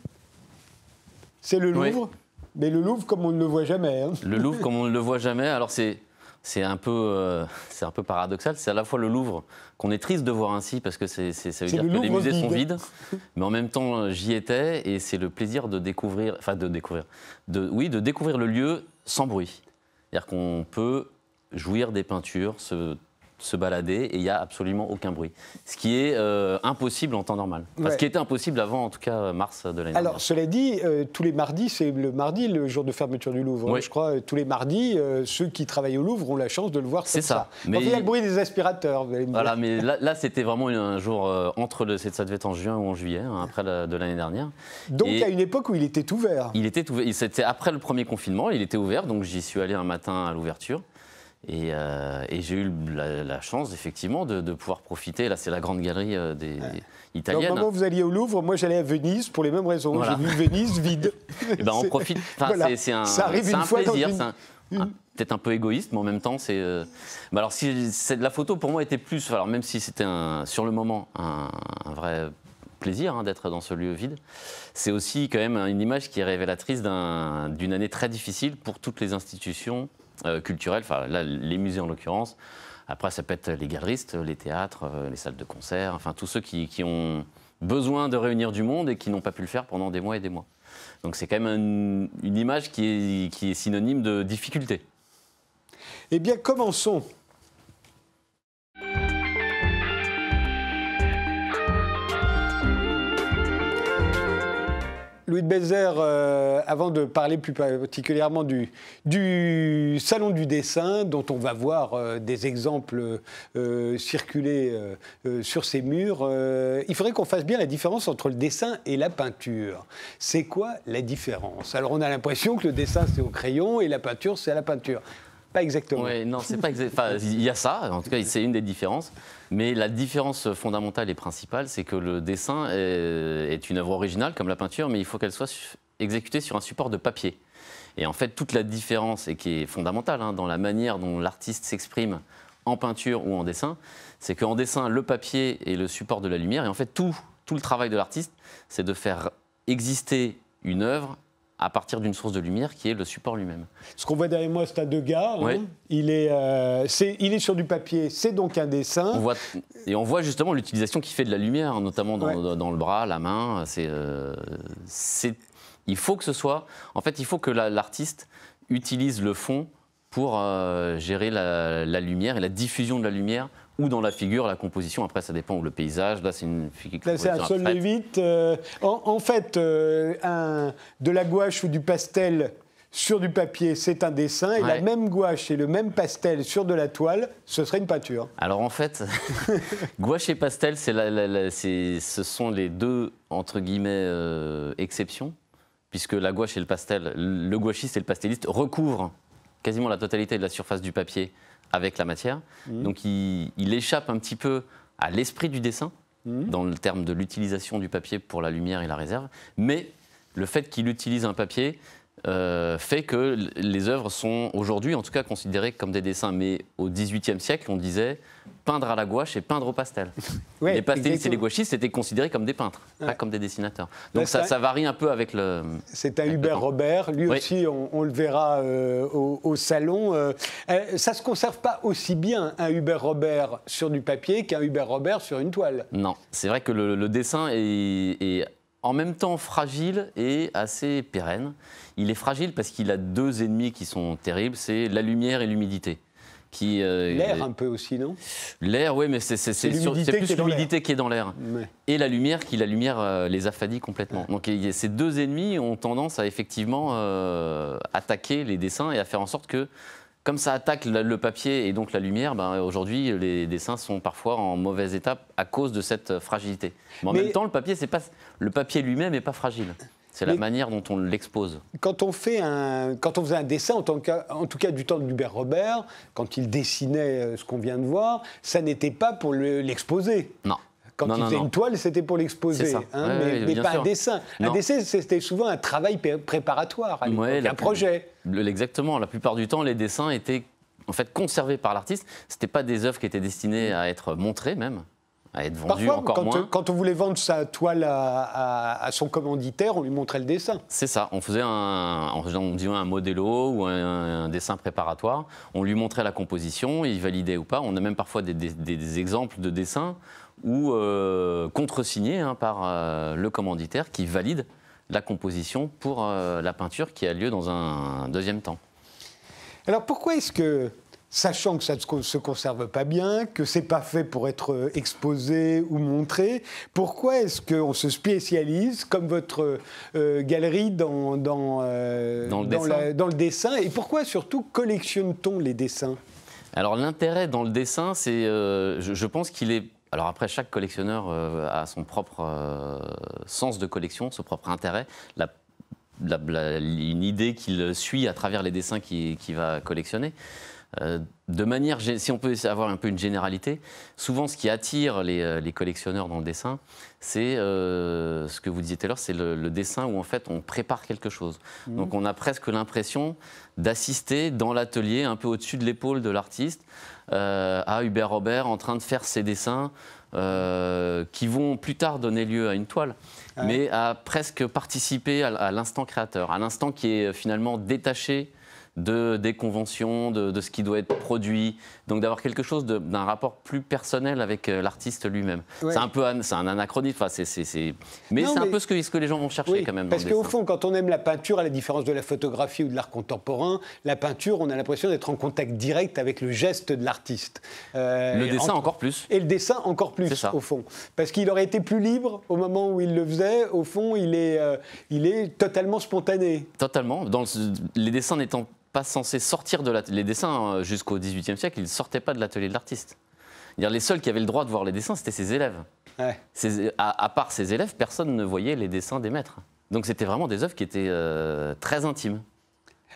c'est le Louvre, mais le Louvre comme on ne le voit jamais. Hein. Le Louvre *laughs* comme on ne le voit jamais. Alors c'est c'est un peu, euh, c'est un peu paradoxal. C'est à la fois le Louvre qu'on est triste de voir ainsi parce que c'est, ça veut dire que les musées sont vides, *laughs* mais en même temps j'y étais et c'est le plaisir de découvrir, enfin de découvrir, de, oui, de découvrir le lieu sans bruit. C'est-à-dire qu'on peut jouir des peintures, se se balader et il n'y a absolument aucun bruit. Ce qui est euh, impossible en temps normal. Ce qui était impossible avant, en tout cas, mars de l'année Alors, cela dit, euh, tous les mardis, c'est le mardi, le jour de fermeture du Louvre. Je crois, tous les mardis, euh, ceux qui travaillent au Louvre ont la chance de le voir comme ça. ça. Mais il y a le bruit des aspirateurs. voilà, mais *laughs* là, c'était vraiment un jour entre le. Ça devait être en juin ou en juillet, hein, après de l'année dernière. Donc, il y a une époque où il était ouvert. Il était ouvert. C'était après le premier confinement, il était ouvert, donc j'y suis allé un matin à l'ouverture. Euh, et, j'ai eu la, chance, effectivement, de, pouvoir profiter. Là, c'est la grande galerie euh, des, italiennes. Au moment où vous alliez au Louvre, moi, j'allais à Venise pour les mêmes raisons. J'ai vu Venise vide. et *laughs* eh ben, on profite. C'est un, Ça arrive une fois plaisir. Peut-être un peu égoïste, mais en même temps, c'est. Euh... alors, si la photo pour moi était plus. Alors, même si c'était sur le moment un, vrai plaisir hein, d'être dans ce lieu vide. C'est aussi quand même une image qui est révélatrice d'une année très difficile pour toutes les institutions euh, culturels, enfin là, les musées en l'occurrence. Après, ça peut être les galeristes, les théâtres, euh, les salles de concert, enfin tous ceux qui, ont besoin de réunir du monde et qui n'ont pas pu le faire pendant des mois et des mois. Donc c'est quand même une image qui est, qui est synonyme de difficulté. Eh bien, commençons Louis de Bézère, euh, avant de parler plus particulièrement du, Salon du dessin, dont on va voir euh, des exemples euh, circuler sur ces murs, il faudrait qu'on fasse bien la différence entre le dessin et la peinture. C'est quoi la différence? Alors on a l'impression que le dessin c'est au crayon et la peinture c'est à la peinture. Pas exactement. Oui, non, c'est pas exactement. il y a ça, en tout cas, c'est une des différences. Mais la différence fondamentale et principale, c'est que le dessin est, une œuvre originale, comme la peinture, mais il faut qu'elle soit exécutée sur un support de papier. Et en fait, toute la différence, et qui est fondamentale hein, dans la manière dont l'artiste s'exprime en peinture ou en dessin, c'est qu'en dessin, le papier est le support de la lumière. Et en fait, tout, tout le travail de l'artiste, c'est de faire exister une œuvre à partir d'une source de lumière qui est le support lui-même. Ce qu'on voit derrière moi, c'est un Degas. Hein. Il, est, euh, il est sur du papier, c'est donc un dessin. On voit, et on voit justement l'utilisation qui fait de la lumière, notamment dans, dans, le bras, la main. C'est, c'est, il faut que ce soit. En fait, il faut que l'artiste utilise le fond pour gérer la, la lumière et la diffusion de la lumière ou dans la figure, la composition. Après, ça dépend où le paysage. Là, c'est une figure. Là, c'est un sol lévite. Euh, en, fait, euh, un, de la gouache ou du pastel sur du papier, c'est un dessin, et la même gouache et le même pastel sur de la toile, ce serait une peinture. Alors en fait, *laughs* gouache et pastel, c'est ce sont les deux, entre guillemets, euh, exceptions, puisque la gouache et le pastel, le gouachiste et le pasteliste recouvrent quasiment la totalité de la surface du papier avec la matière. Mmh. Donc il, échappe un petit peu à l'esprit du dessin, mmh. dans le terme de l'utilisation du papier pour la lumière et la réserve. Mais le fait qu'il utilise un papier euh, fait que les œuvres sont aujourd'hui en tout cas considérées comme des dessins. Mais au XVIIIe siècle, on disait peindre à la gouache et peindre au pastel. *laughs* les pastelistes et les gouachistes étaient considérés comme des peintres, pas comme des dessinateurs. Donc ça, ça, varie un peu avec le. C'est un Hubert Robert, lui aussi, on, le verra euh, au, salon. Euh, ça ne se conserve pas aussi bien un Hubert Robert sur du papier qu'un Hubert Robert sur une toile. Non, c'est vrai que le, dessin est, est en même temps fragile et assez pérenne. Il est fragile parce qu'il a deux ennemis qui sont terribles, c'est la lumière et l'humidité. Euh, l'air un peu aussi, non? L'air, oui, mais c'est plus l'humidité qui est dans l'air. Et la lumière, qui la lumière euh, les affadit complètement. Donc ces deux ennemis ont tendance à effectivement euh, attaquer les dessins et à faire en sorte que, comme ça attaque le, papier et donc la lumière, ben, aujourd'hui les dessins sont parfois en mauvaise étape à cause de cette fragilité. Mais en même temps, le papier, pas, le papier lui-même n'est pas fragile. C'est la manière dont on l'expose. Quand on fait un, quand on faisait un dessin, en, en tout cas du temps de Hubert Robert, quand il dessinait euh, ce qu'on vient de voir, ça n'était pas pour l'exposer. non. Quand il faisait une toile, c'était pour l'exposer, hein, mais, pas un dessin. Un dessin, c'était souvent un travail préparatoire, un projet. Exactement. La plupart du temps, les dessins étaient en fait conservés par l'artiste. C'était pas des œuvres qui étaient destinées à être montrées même à être vendu encore quand, moins. quand on voulait vendre sa toile à, son commanditaire, on lui montrait le dessin. C'est ça, on faisait un, on un modélo ou un, dessin préparatoire, on lui montrait la composition, il validait ou pas. On a même parfois des, exemples de dessins ou euh, contresignés hein, par euh, le commanditaire qui valide la composition pour euh, la peinture qui a lieu dans un deuxième temps. Alors pourquoi est-ce que sachant que ça ne se conserve pas bien, que c'est pas fait pour être euh, exposé ou montré. Pourquoi est-ce qu'on se spécialise, comme votre euh, galerie, dans, dans, euh, dans, le dessin Et pourquoi surtout collectionne-t-on les dessins? Alors l'intérêt dans le dessin, c'est, je, pense qu'il est alors après, chaque collectionneur a son propre sens de collection, son propre intérêt. La, une idée qu'il suit à travers les dessins qu'il va collectionner. Euh, de manière, si on peut avoir un peu une généralité, souvent ce qui attire les, euh, collectionneurs dans le dessin, c'est euh, ce que vous disiez tout à l'heure, c'est le, dessin où en fait on prépare quelque chose. Mmh. Donc on a presque l'impression d'assister dans l'atelier, un peu au-dessus de l'épaule de l'artiste, à Hubert Robert en train de faire ses dessins qui vont plus tard donner lieu à une toile, mais à presque participer à l'instant créateur, à l'instant qui est finalement détaché de, des conventions, de, ce qui doit être produit. Donc d'avoir quelque chose d'un rapport plus personnel avec euh, l'artiste lui-même. C'est un peu c'est un anachronisme, enfin, mais c'est un peu ce que, ce que les gens vont chercher quand même. Parce qu'au fond, quand on aime la peinture, à la différence de la photographie ou de l'art contemporain, la peinture, on a l'impression d'être en contact direct avec le geste de l'artiste. Euh, le dessin encore plus. Et le dessin encore plus, au fond. Parce qu'il aurait été plus libre au moment où il le faisait. Au fond, il est, euh, il est totalement spontané. Totalement. Dans les dessins n'étant pas censé sortir de la... Les dessins, euh, jusqu'au XVIIIe siècle, ils ne sortaient pas de l'atelier de l'artiste. Les seuls qui avaient le droit de voir les dessins, c'était ses élèves. à, part ses élèves, personne ne voyait les dessins des maîtres. Donc c'était vraiment des œuvres qui étaient euh, très intimes.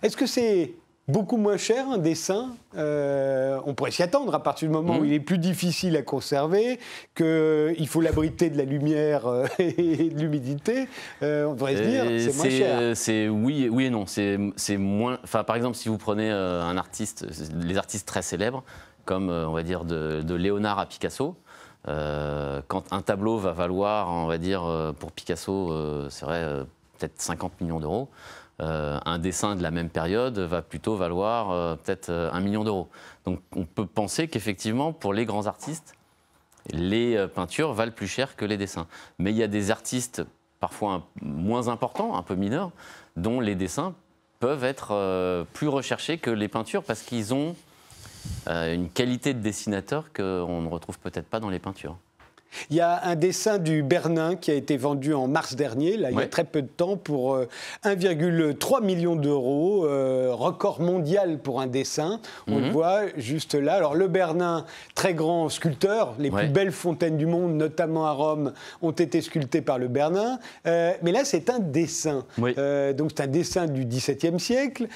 Est-ce que c'est beaucoup moins cher un dessin. Euh, on pourrait s'y attendre à partir du moment où il est plus difficile à conserver, qu'il faut l'abriter de la lumière euh, *laughs* et de l'humidité. Euh, on devrait se dire c'est moins cher. C'est oui, oui et non. C'est moins. Enfin, par exemple, si vous prenez un artiste, les artistes très célèbres, comme on va dire de, de Léonard à Picasso. quand un tableau va valoir, on va dire, pour Picasso, c'est vrai, peut-être 50 millions d'euros, un dessin de la même période va plutôt valoir peut-être un million d'euros. Donc on peut penser qu'effectivement, pour les grands artistes, les peintures valent plus cher que les dessins. Mais il y a des artistes parfois moins importants, un peu mineurs, dont les dessins peuvent être plus recherchés que les peintures parce qu'ils ont une qualité de dessinateur qu'on ne retrouve peut-être pas dans les peintures. Il y a un dessin du Bernin qui a été vendu en mars dernier, là, il y a très peu de temps, pour 1,3 euh, million d'euros, euh, record mondial pour un dessin. On le mhm. voit juste là. Alors le Bernin, très grand sculpteur, les plus belles fontaines du monde, notamment à Rome, ont été sculptées par le Bernin. Euh, mais là, c'est un dessin. donc c'est un dessin du XVIIe siècle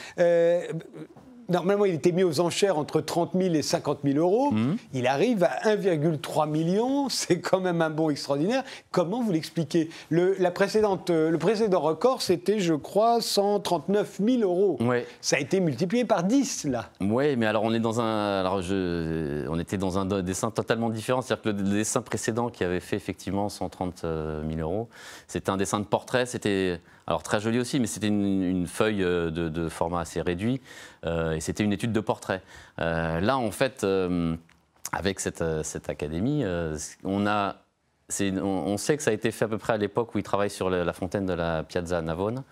normalement, il était mis aux enchères entre 30 000 et 50 000 euros. Mhm. Il arrive à 1,3 million. C'est quand même un bon extraordinaire. Comment vous l'expliquez? Le, la précédente, le précédent record, c'était, je crois, 139 000 euros. Ça a été multiplié par 10, là. Oui, mais alors on est dans un, alors je, on était dans un dessin totalement différent. C'est-à-dire que le dessin précédent qui avait fait effectivement 130 000 euros, c'était un dessin de portrait. C'était alors très joli aussi, mais c'était une, feuille euh, de, format assez réduit euh, et c'était une étude de portrait. Euh, là, en fait, avec cette, académie, on sait que ça a été fait à peu près à l'époque où il travaille sur la, fontaine de la Piazza Navone.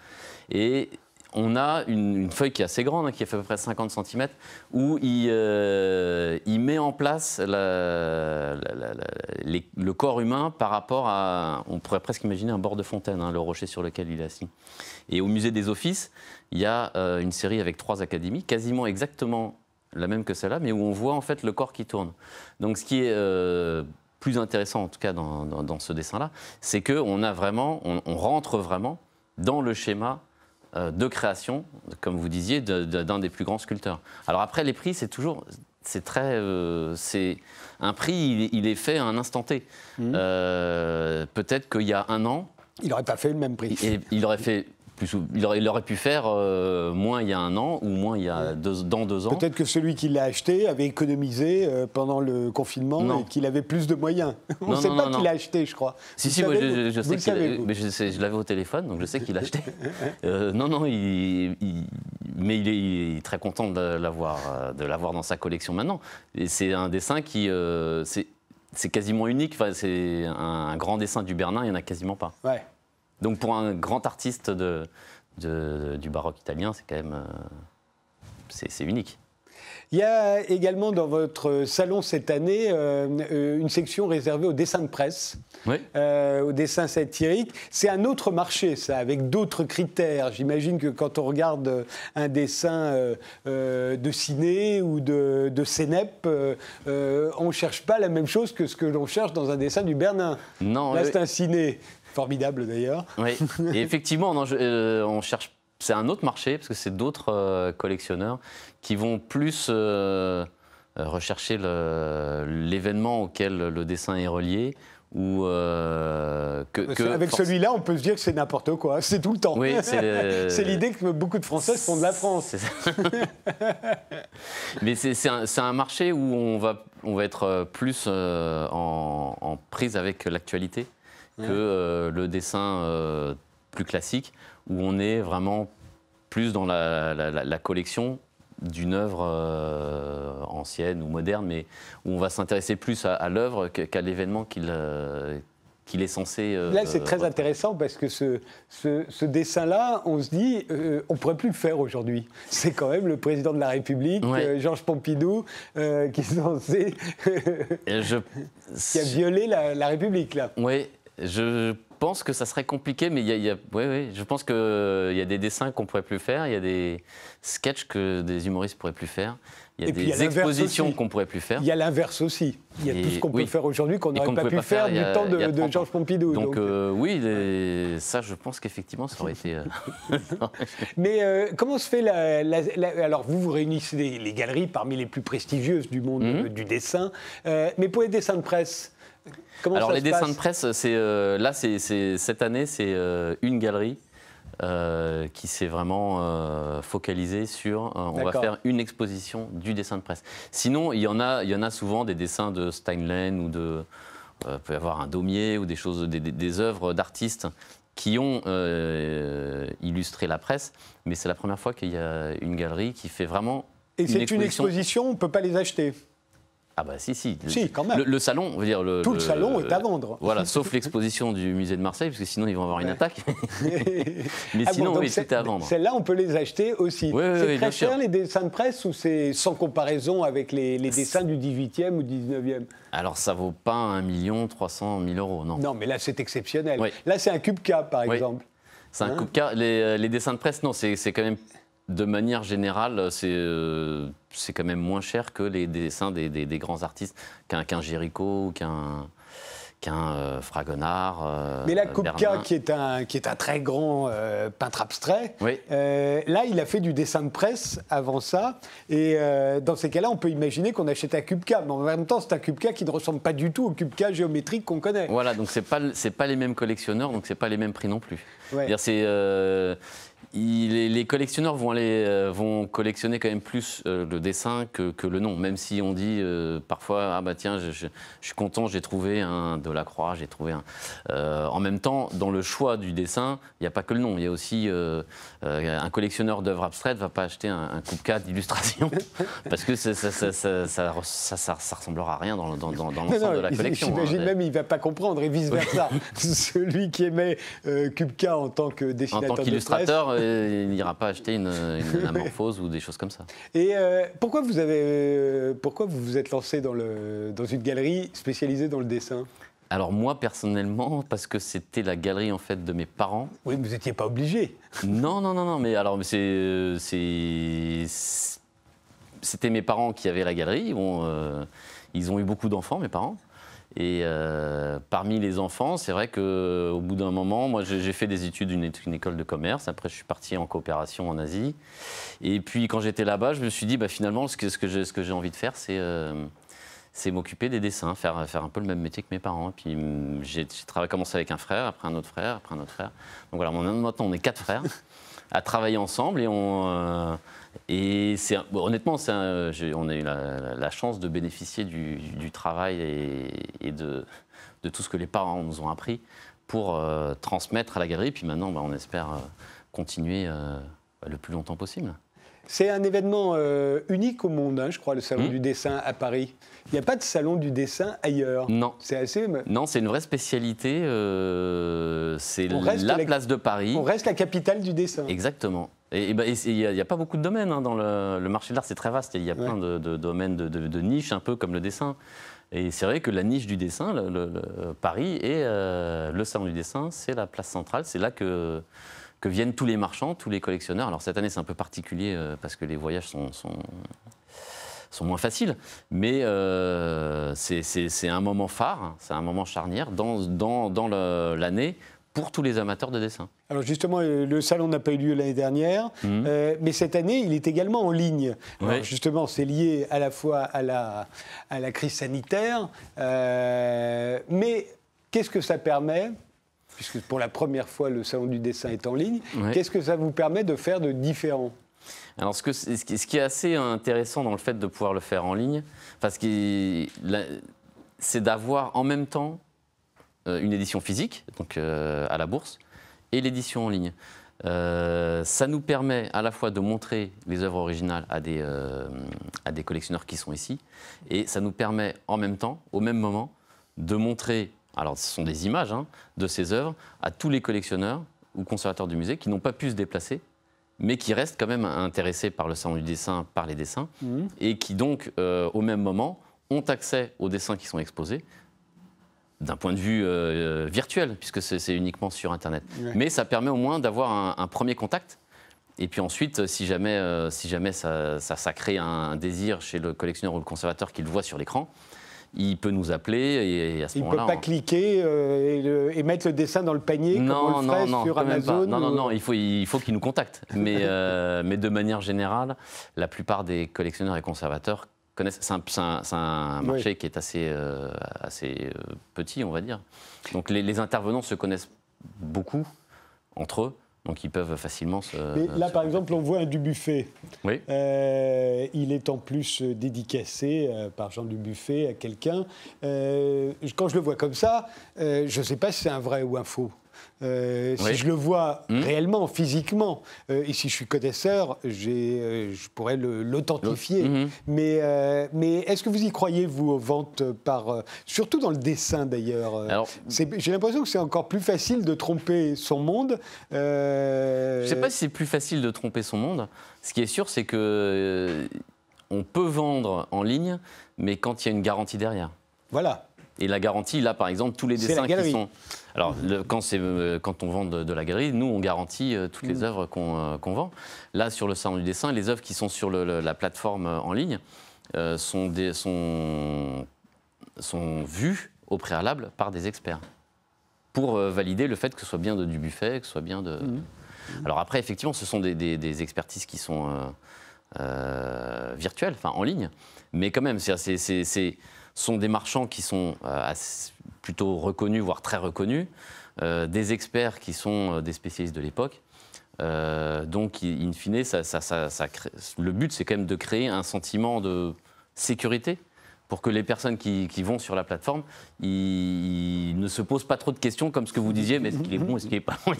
Et on a une, feuille qui est assez grande, hein, qui fait à peu près 50 cm, où il, euh, met en place le corps humain par rapport à, on pourrait presque imaginer un bord de fontaine, hein, le rocher sur lequel il est assis. Et au musée des Offices, il y a euh, une série avec trois académies, quasiment exactement la même que celle-là, mais où on voit en fait le corps qui tourne. Donc ce qui est euh, plus intéressant en tout cas dans, ce dessin-là, c'est qu'on a vraiment, on rentre vraiment dans le schéma de création, comme vous disiez, d'un des plus grands sculpteurs. Alors après, les prix, c'est toujours, c'est très, euh, c'est un prix, il, est fait à un instant T. Mmh. Euh, peut-être qu'il y a un an, il n'aurait pas fait le même prix. il aurait fait il, aurait, pu faire euh, moins il y a un an ou moins il y a deux, dans deux ans. Peut-être que celui qui l'a acheté avait économisé euh, pendant le confinement et qu'il avait plus de moyens. *laughs* On ne sait pas qui l'a acheté, je crois. Si, si, moi, je, sais qu'il mais je, l'avais au téléphone, donc je sais qu'il l'a acheté. *laughs* Euh, non, non, il, mais il est, très content de l'avoir, de l'avoir dans sa collection maintenant. Et c'est un dessin qui, c'est quasiment unique. Enfin, c'est un, grand dessin du Bernin, il n'y en a quasiment pas. Ouais. Donc pour un grand artiste de, du baroque italien, c'est quand même euh, c'est unique. Il y a également dans votre salon cette année euh, une section réservée au dessin de presse, euh, au dessin satirique. C'est un autre marché, ça, avec d'autres critères. J'imagine que quand on regarde un dessin de ciné ou de, de Cénep, on ne cherche pas la même chose que ce que l'on cherche dans un dessin du Bernin. Non, Là, c'est un ciné formidable d'ailleurs. Oui, *laughs* et effectivement, euh, on cherche. C'est un autre marché parce que c'est d'autres euh, collectionneurs qui vont plus euh, rechercher l'événement auquel le dessin est relié ou que, avec celui-là, on peut se dire que c'est n'importe quoi, *laughs* c'est tout le temps. Oui, c'est *laughs* l'idée que beaucoup de Français font de la France. Mais c'est un, un, marché où on va, on va être plus en, en, prise avec l'actualité que euh, le dessin euh, plus classique, où on est vraiment plus dans la, collection d'une œuvre euh, ancienne ou moderne, mais où on va s'intéresser plus à, l'œuvre qu'à l'événement qu'il qu'il est censé. là, c'est très intéressant parce que ce, ce, dessin-là, on se dit, on ne pourrait plus le faire aujourd'hui. C'est quand même le président de la République, Georges Pompidou, qui est censé. *laughs* Je... qui a violé la, la République, là. Oui, je pense que ça serait compliqué, mais il y a, je pense qu'il y a des dessins qu'on pourrait plus faire, il y a des sketchs que des humoristes pourraient plus faire, il y a des expositions qu'on pourrait plus faire. Il y a l'inverse aussi. Il y a tout ce qu'on peut faire aujourd'hui qu'on n'aurait pas pu faire, du temps de, Georges Pompidou. Donc, euh, oui, ça, je pense qu'effectivement, ça aurait été. Euh, *laughs* mais euh, comment se fait la, Alors, vous, vous réunissez les, galeries parmi les plus prestigieuses du monde mhm. du dessin, mais pour les dessins de presse. Alors les dessins de presse, c'est euh, là, c'est cette année, c'est euh, une galerie euh, qui s'est vraiment focalisée sur. on va faire une exposition du dessin de presse. Sinon, il y en a, il y en a souvent des dessins de Steinlen ou de peut y avoir un Daumier ou des choses, des, œuvres d'artistes qui ont illustré la presse, mais c'est la première fois qu'il y a une galerie qui fait vraiment. Et c'est une exposition, on ne peut pas les acheter ah bah si, si. Si, quand même. Le, salon, veut dire le, Tout le, salon est à vendre. Voilà, sauf l'exposition du musée de Marseille, parce que sinon ils vont avoir une attaque. *laughs* Mais ah sinon, oui, tout est à vendre. Celles-là, on peut les acheter aussi. c'est très cher les dessins de presse ou c'est sans comparaison avec les, dessins du 18e ou 19e Alors ça vaut pas 1 million 300 000 euros, non. Non, mais là c'est exceptionnel. Là c'est un cube K par exemple. C'est un hein? Les, les, dessins de presse, non, c'est quand même de manière générale, euh, c'est quand même moins cher que les dessins des, grands artistes, qu'un qu Géricault ou qu'un qu'un euh, Fragonard. Euh, Mais là, Kupka, qui est, un, qui est un très grand peintre abstrait, là, il a fait du dessin de presse avant ça. Et dans ces cas-là, on peut imaginer qu'on achète un Kupka. Mais en même temps, c'est un Kupka qui ne ressemble pas du tout au Kupka géométrique qu'on connaît. Voilà, donc ce n'est pas, pas les mêmes collectionneurs, donc ce n'est pas les mêmes prix non plus. C'est les collectionneurs vont, aller, euh, vont collectionner quand même plus euh, le dessin que, le nom, même si on dit euh, parfois ah bah tiens je, suis content j'ai trouvé un Delacroix, j'ai trouvé un. en même temps, dans le choix du dessin, il n'y a pas que le nom, il y a aussi un collectionneur d'œuvres abstraites va pas acheter un, un coupe d'illustration *laughs* parce que ça ça, ressemblera à rien dans, dans, dans, l'ensemble de la collection. J'imagine hein. même il va pas comprendre et vice versa. *laughs* Celui qui aimait Kupka en tant que dessinateur en tant qu'illustrateur il n'ira pas acheter une, une *laughs* anamorphose ou des choses comme ça. Et euh, pourquoi, vous avez, euh, pourquoi vous vous êtes lancé dans, le, dans une galerie spécialisée dans le dessin? Alors moi personnellement, parce que c'était la galerie en fait de mes parents. Oui, mais vous n'étiez pas obligé. Non, non, non, non. Mais alors c'est, c'était mes parents qui avaient la galerie. Euh, ils ont eu beaucoup d'enfants, mes parents. Et euh, parmi les enfants, c'est vrai qu'au bout d'un moment, moi j'ai fait des études d'une une école de commerce. Après, je suis parti en coopération en Asie. Et puis quand j'étais là-bas, je me suis dit, bah, finalement, ce que, j'ai envie de faire, c'est euh, m'occuper des dessins, faire, un peu le même métier que mes parents. Puis hum, j'ai commencé avec un frère, après un autre frère, après un autre frère. Donc voilà, maintenant on est quatre frères à travailler ensemble et on. Euh, et honnêtement, on a eu la, chance de bénéficier du, travail et, de, tout ce que les parents nous ont appris pour euh, transmettre à la galerie. Puis maintenant, bah, on espère euh, continuer euh, le plus longtemps possible. C'est un événement unique au monde, hein, je crois, le salon hmm. du dessin à Paris. Il n'y a pas de salon du dessin ailleurs. Non. C'est assez. Non, c'est une vraie spécialité. c'est la place de Paris. On reste la capitale du dessin. Exactement. Et bah, il n'y a, pas beaucoup de domaines hein, dans le, marché de l'art, c'est très vaste. Il y a plein de, domaines de, niches, un peu comme le dessin. Et c'est vrai que la niche du dessin, le, Paris et euh, le salon du dessin, c'est la place centrale. C'est là que, que viennent tous les marchands, tous les collectionneurs. Alors cette année, c'est un peu particulier euh, parce que les voyages sont, sont, moins faciles. Mais euh, c'est un moment phare, c'est un moment charnière dans, dans, dans l'année pour tous les amateurs de dessin. Alors justement, euh, le salon n'a pas eu lieu l'année dernière, mhm. euh, mais cette année, il est également en ligne. justement, c'est lié à la fois à la, à la crise sanitaire, euh, mais qu'est-ce que ça permet Puisque pour la première fois, le salon du dessin est en ligne, qu'est-ce que ça vous permet de faire de différent? Alors, ce, que, ce, qui est assez intéressant dans le fait de pouvoir le faire en ligne, parce que c'est d'avoir en même temps une édition physique, donc euh, à la bourse, et l'édition en ligne. Euh, ça nous permet à la fois de montrer les œuvres originales à des, à des collectionneurs qui sont ici, et ça nous permet en même temps, au même moment, de montrer, alors ce sont des images hein, de ces œuvres, à tous les collectionneurs ou conservateurs du musée qui n'ont pas pu se déplacer, mais qui restent quand même intéressés par le salon du dessin, par les dessins, mmh. et qui donc, au même moment, ont accès aux dessins qui sont exposés, d'un point de vue euh, virtuel, puisque c'est uniquement sur Internet. Mais ça permet au moins d'avoir un, premier contact. Et puis ensuite, si jamais, euh, si jamais ça, ça, crée un désir chez le collectionneur ou le conservateur qu'il voit sur l'écran, il peut nous appeler et, à ce moment-là. Il ne peut pas cliquer euh, et, mettre le dessin dans le panier non, comme on le non, sur Amazon Non, non, non, il faut, il faut qu'il nous contacte. Mais, *laughs* mais de manière générale, la plupart des collectionneurs et conservateurs c'est un, marché qui est assez, euh, assez euh, petit, on va dire. Donc les, intervenants se connaissent beaucoup entre eux. Donc ils peuvent facilement se. là, par exemple, on voit un Dubuffet. Oui. Euh, il est en plus dédicacé par Jean Dubuffet à quelqu'un. quand je le vois comme ça, je ne sais pas si c'est un vrai ou un faux. Euh, si je le vois hmm. réellement, physiquement, euh, et si je suis connaisseur, je pourrais l'authentifier. Hmm. Mais, mais est-ce que vous y croyez, vous, aux ventes par... surtout dans le dessin, d'ailleurs. J'ai l'impression que c'est encore plus facile de tromper son monde. Je ne sais pas si c'est plus facile de tromper son monde. Ce qui est sûr, c'est que on peut vendre en ligne, mais quand il y a une garantie derrière. Voilà. Et la garantie, là, par exemple, tous les dessins qui sont. Alors, quand, euh, quand, on vend de, la galerie, nous, on garantit euh, toutes les mm. œuvres euh, qu'on vend. Là, sur le salon du dessin, les œuvres qui sont sur la plateforme en ligne sont, des, sont, sont vues au préalable par des experts pour valider le fait que ce soit bien de, du buffet, que ce soit bien de. Mm. Alors après, effectivement, ce sont des, des expertises qui sont virtuelles, enfin en ligne, mais quand même, c'est sont des marchands qui sont euh, plutôt reconnus, voire très reconnus, euh, des experts qui sont euh, des spécialistes de l'époque. donc, in fine, le but, c'est quand même de créer un sentiment de sécurité pour que les personnes qui, vont sur la plateforme ils, ne se posent pas trop de questions comme ce que vous disiez, mais est-ce qu'il est bon, est-ce qu'il n'est pas *laughs* bon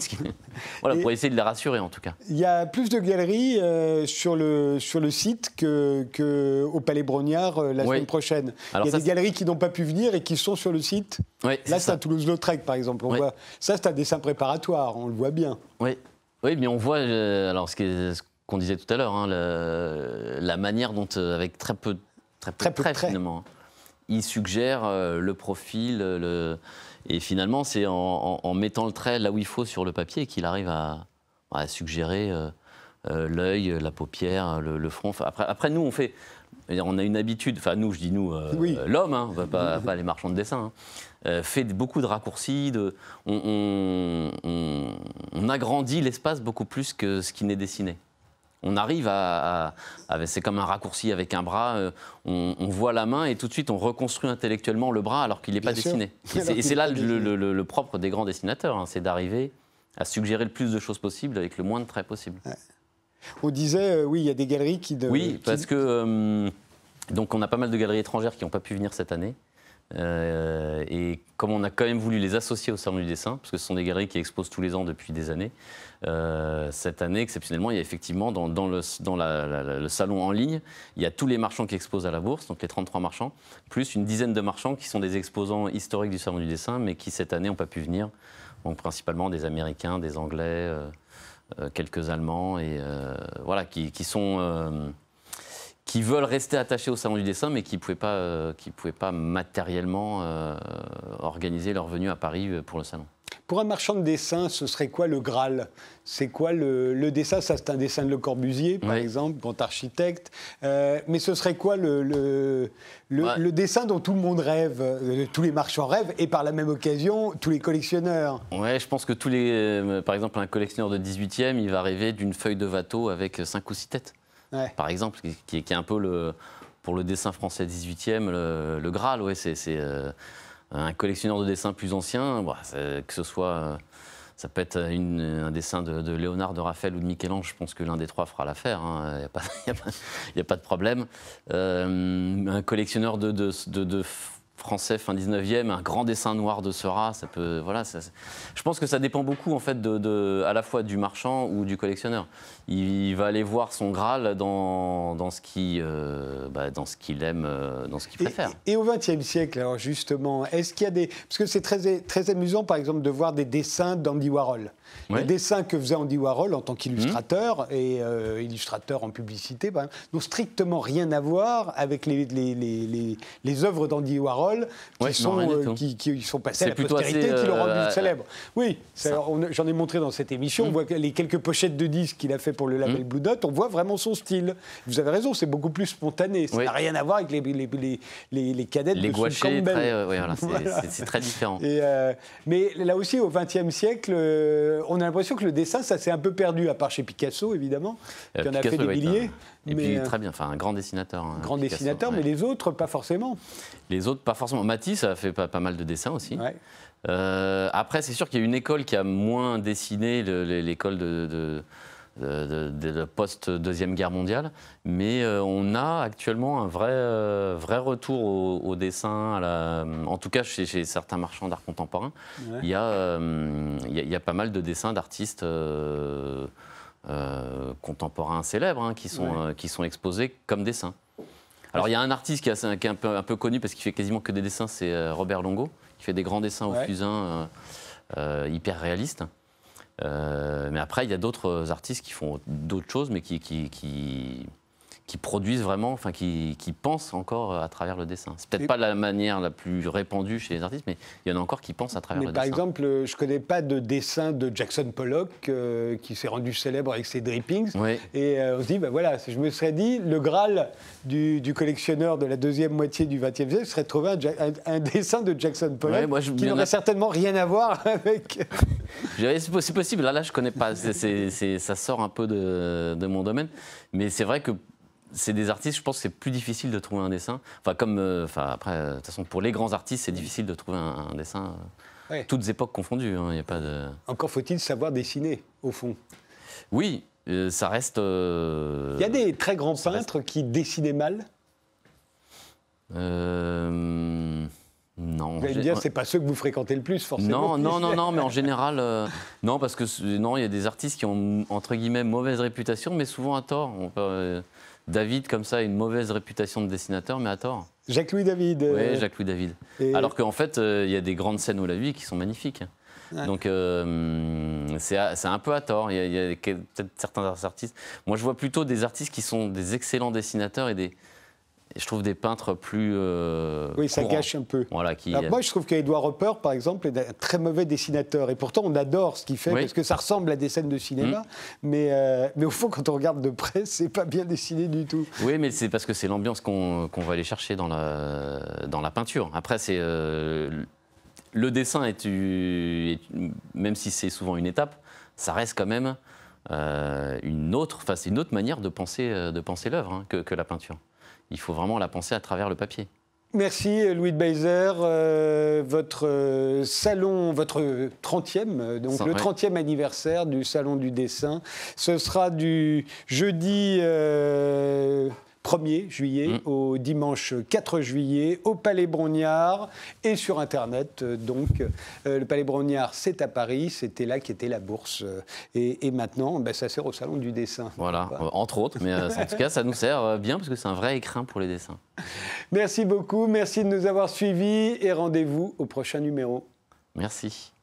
Voilà, pour essayer de les rassurer en tout cas. Il y a plus de galeries euh, sur, le, sur le site qu'au que au Palais Brognard euh, la semaine prochaine. il y a des galeries qui n'ont pas pu venir et qui sont sur le site. Là, c'est à Toulouse-Lautrec par exemple. On voit, ça, c'est un dessin préparatoire, on le voit bien. Oui, oui mais on voit, euh, alors ce qu'on disait tout à l'heure, hein, la manière dont, avec très peu de très très finalement. Il suggère euh, le profil, le... et finalement, c'est en, mettant le trait là où il faut sur le papier qu'il arrive à, suggérer euh, euh, l'œil, la paupière, le, front. Après, après, nous, on fait. On a une habitude, enfin nous, je dis nous, l'homme, hein, pas, pas, les marchands de dessin, hein, fait beaucoup de raccourcis, de, on, on agrandit l'espace beaucoup plus que ce qui n'est dessiné on arrive à, c'est comme un raccourci avec un bras, euh, on, voit la main et tout de suite on reconstruit intellectuellement le bras alors qu'il n'est pas dessiné. Et c'est là *laughs* le, propre des grands dessinateurs, hein, c'est d'arriver à suggérer le plus de choses possibles avec le moins de traits possible. On disait, euh, oui, il y a des galeries qui... oui, parce que euh, donc on a pas mal de galeries étrangères qui n'ont pas pu venir cette année. Et comme on a quand même voulu les associer au Salon du dessin, parce que ce sont des galeries qui exposent tous les ans depuis des années, euh, cette année, exceptionnellement, il y a effectivement dans, le, salon en ligne, il y a tous les marchands qui exposent à la bourse, donc les 33 marchands, plus une dizaine de marchands qui sont des exposants historiques du salon du dessin, mais qui cette année n'ont pas pu venir. Donc principalement des Américains, des Anglais, euh, euh, quelques Allemands, et voilà, qui, sont qui veulent rester attachés au salon du dessin, mais qui ne pouvaient, pas, pouvaient pas matériellement organiser leur venue à Paris pour le salon. Pour un marchand de dessin, ce serait quoi le Graal? C'est quoi le, dessin? Ça, c'est un dessin de Le Corbusier, par exemple, grand architecte. Euh, mais ce serait quoi le, le, dessin dont tout le monde rêve, euh, tous les marchands rêvent, et par la même occasion, tous les collectionneurs? Ouais, je pense que tous les. Euh, par exemple, un collectionneur de 18e, il va rêver d'une feuille de Watteau avec 5 ou 6 têtes. Par exemple, qui, est un peu le. Pour le dessin français 18e, le, Graal, ouais, c'est un collectionneur de dessins plus ancien, bah, que ce soit ça peut être un dessin de, Léonard, de Raphaël ou de Michel-Ange. Je pense que l'un des trois fera l'affaire. Il n'y *laughs* a, pas de problème. Euh, un collectionneur de, français fin 19e, un grand dessin noir de Seurat, ça peut, voilà, je pense que ça dépend beaucoup en fait à la fois du marchand ou du collectionneur. Il, va aller voir son Graal dans, dans ce qui, euh, bah, qu'il aime, euh, dans ce qu'il préfère. Et, au XXe siècle, alors justement, est-ce qu'il y a des, parce que c'est très très amusant par exemple de voir des dessins d'Andy Warhol. Les dessins que faisait Andy Warhol en tant qu'illustrateur mmh. et euh, illustrateur en publicité n'ont strictement rien à voir avec les, les, les, les œuvres d'Andy Warhol qui, sont, euh, qui, qui, sont passées à la postérité, qui l'ont rendu euh, célèbre. Oui, j'en ai montré dans cette émission. On mmh. voit les quelques pochettes de disques qu'il a fait pour le label mmh. Blue Dot, on voit vraiment son style. Vous avez raison, c'est beaucoup plus spontané. Ça n'a rien à voir avec les, les, les, les cadettes les de Campbell. Très, voilà, c'est très différent. Et, mais là aussi, au XXe siècle, on on a l'impression que le dessin, ça s'est un peu perdu, à part chez Picasso, évidemment, euh, qui en a fait des milliers. Et mais, puis, euh, très bien, enfin, un grand dessinateur. Hein, grand dessinateur, mais les autres, pas forcément. Les autres, pas forcément. Matisse a fait pas, mal de dessins aussi. Euh, après, c'est sûr qu'il y a une école qui a moins dessiné, l'école de, de, post-deuxième guerre mondiale. Mais on a actuellement un vrai, vrai retour au, dessin, à la, en tout cas chez, certains marchands d'art contemporain. Il, y a, il, y a, pas mal de dessins d'artistes contemporains célèbres hein, qui, sont, qui sont exposés comme dessins. Alors il y a un artiste qui, est, un, peu, un, peu, connu parce qu'il fait quasiment que des dessins, c'est Robert Longo, qui fait des grands dessins au fusain hyper réalistes. Euh, mais après, il y a d'autres artistes qui font d'autres choses, mais qui, qui, qui, qui produisent vraiment, enfin qui, qui, pensent encore à travers le dessin. C'est peut-être pas la manière la plus répandue chez les artistes, mais il y en a encore qui pensent à travers le par dessin. Par exemple, je connais pas de dessin de Jackson Pollock euh, qui s'est rendu célèbre avec ses drippings. Et euh, on se dit, ben voilà, je me serais dit, le Graal du, du collectionneur de la deuxième moitié du XXe siècle serait de trouver un, dessin de Jackson Pollock qui n'aurait certainement rien à voir *laughs* avec. c'est possible. Là, là, je connais pas. ça sort un peu de, de mon domaine, mais c'est vrai que c'est des artistes, je pense que c'est plus difficile de trouver un dessin. Enfin, comme, euh, enfin, après, euh, de toute façon, pour les grands artistes, c'est difficile de trouver un, dessin, euh, toutes époques confondues. Il hein, a pas de... Encore faut-il savoir dessiner, au fond. Oui, ça reste. Il y a des très grands peintres qui dessinaient mal? Non. Vous allez me dire, c'est pas ceux que vous fréquentez le plus, forcément. Non, non, non, non, mais en *laughs* général, non, parce que non, il y a des artistes qui ont entre guillemets mauvaise réputation, mais souvent à tort. On peut, David, comme ça, a une mauvaise réputation de dessinateur, mais à tort. Jacques-Louis David. Oui, euh, Jacques-Louis David. Alors qu'en fait, euh, il y a des grandes scènes où la vie qui sont magnifiques. Donc euh, c'est un peu à tort. Il y a, a peut-être certains artistes. Moi, je vois plutôt des artistes qui sont des excellents dessinateurs et des, je trouve des peintres plus. Euh, oui, ça gâche un peu. Voilà, qui... moi, je trouve qu'Edouard Hopper, par exemple, est un très mauvais dessinateur. Et pourtant, on adore ce qu'il fait parce que ça ressemble à des scènes de cinéma. Mm. Mais, euh, mais au fond, quand on regarde de près, *laughs* c'est pas bien dessiné du tout. Oui, mais c'est parce que c'est l'ambiance qu'on va aller chercher dans la, dans la peinture. Après, c'est. Euh, le dessin est, même si c'est souvent une étape, ça reste quand même une autre, une autre manière de penser, de penser l'œuvre hein, que, que la peinture il faut vraiment la penser à travers le papier. Merci Louis de Beiser. Euh, votre euh, salon, votre 30e, euh, donc le 30e anniversaire du Salon du dessin, ce sera du jeudi 1er juillet mm. au dimanche 4 juillet au Palais Brognard et sur Internet. Euh, donc, euh, le Palais Brognard, c'est à Paris. C'était là qu'était la bourse. Euh, et, maintenant, ben, ça sert au Salon du dessin. Voilà, entre autres. Mais en tout cas, ça nous sert bien parce que c'est un vrai écrin pour les dessins. Merci beaucoup. Merci de nous avoir suivis et rendez-vous au prochain numéro. Merci.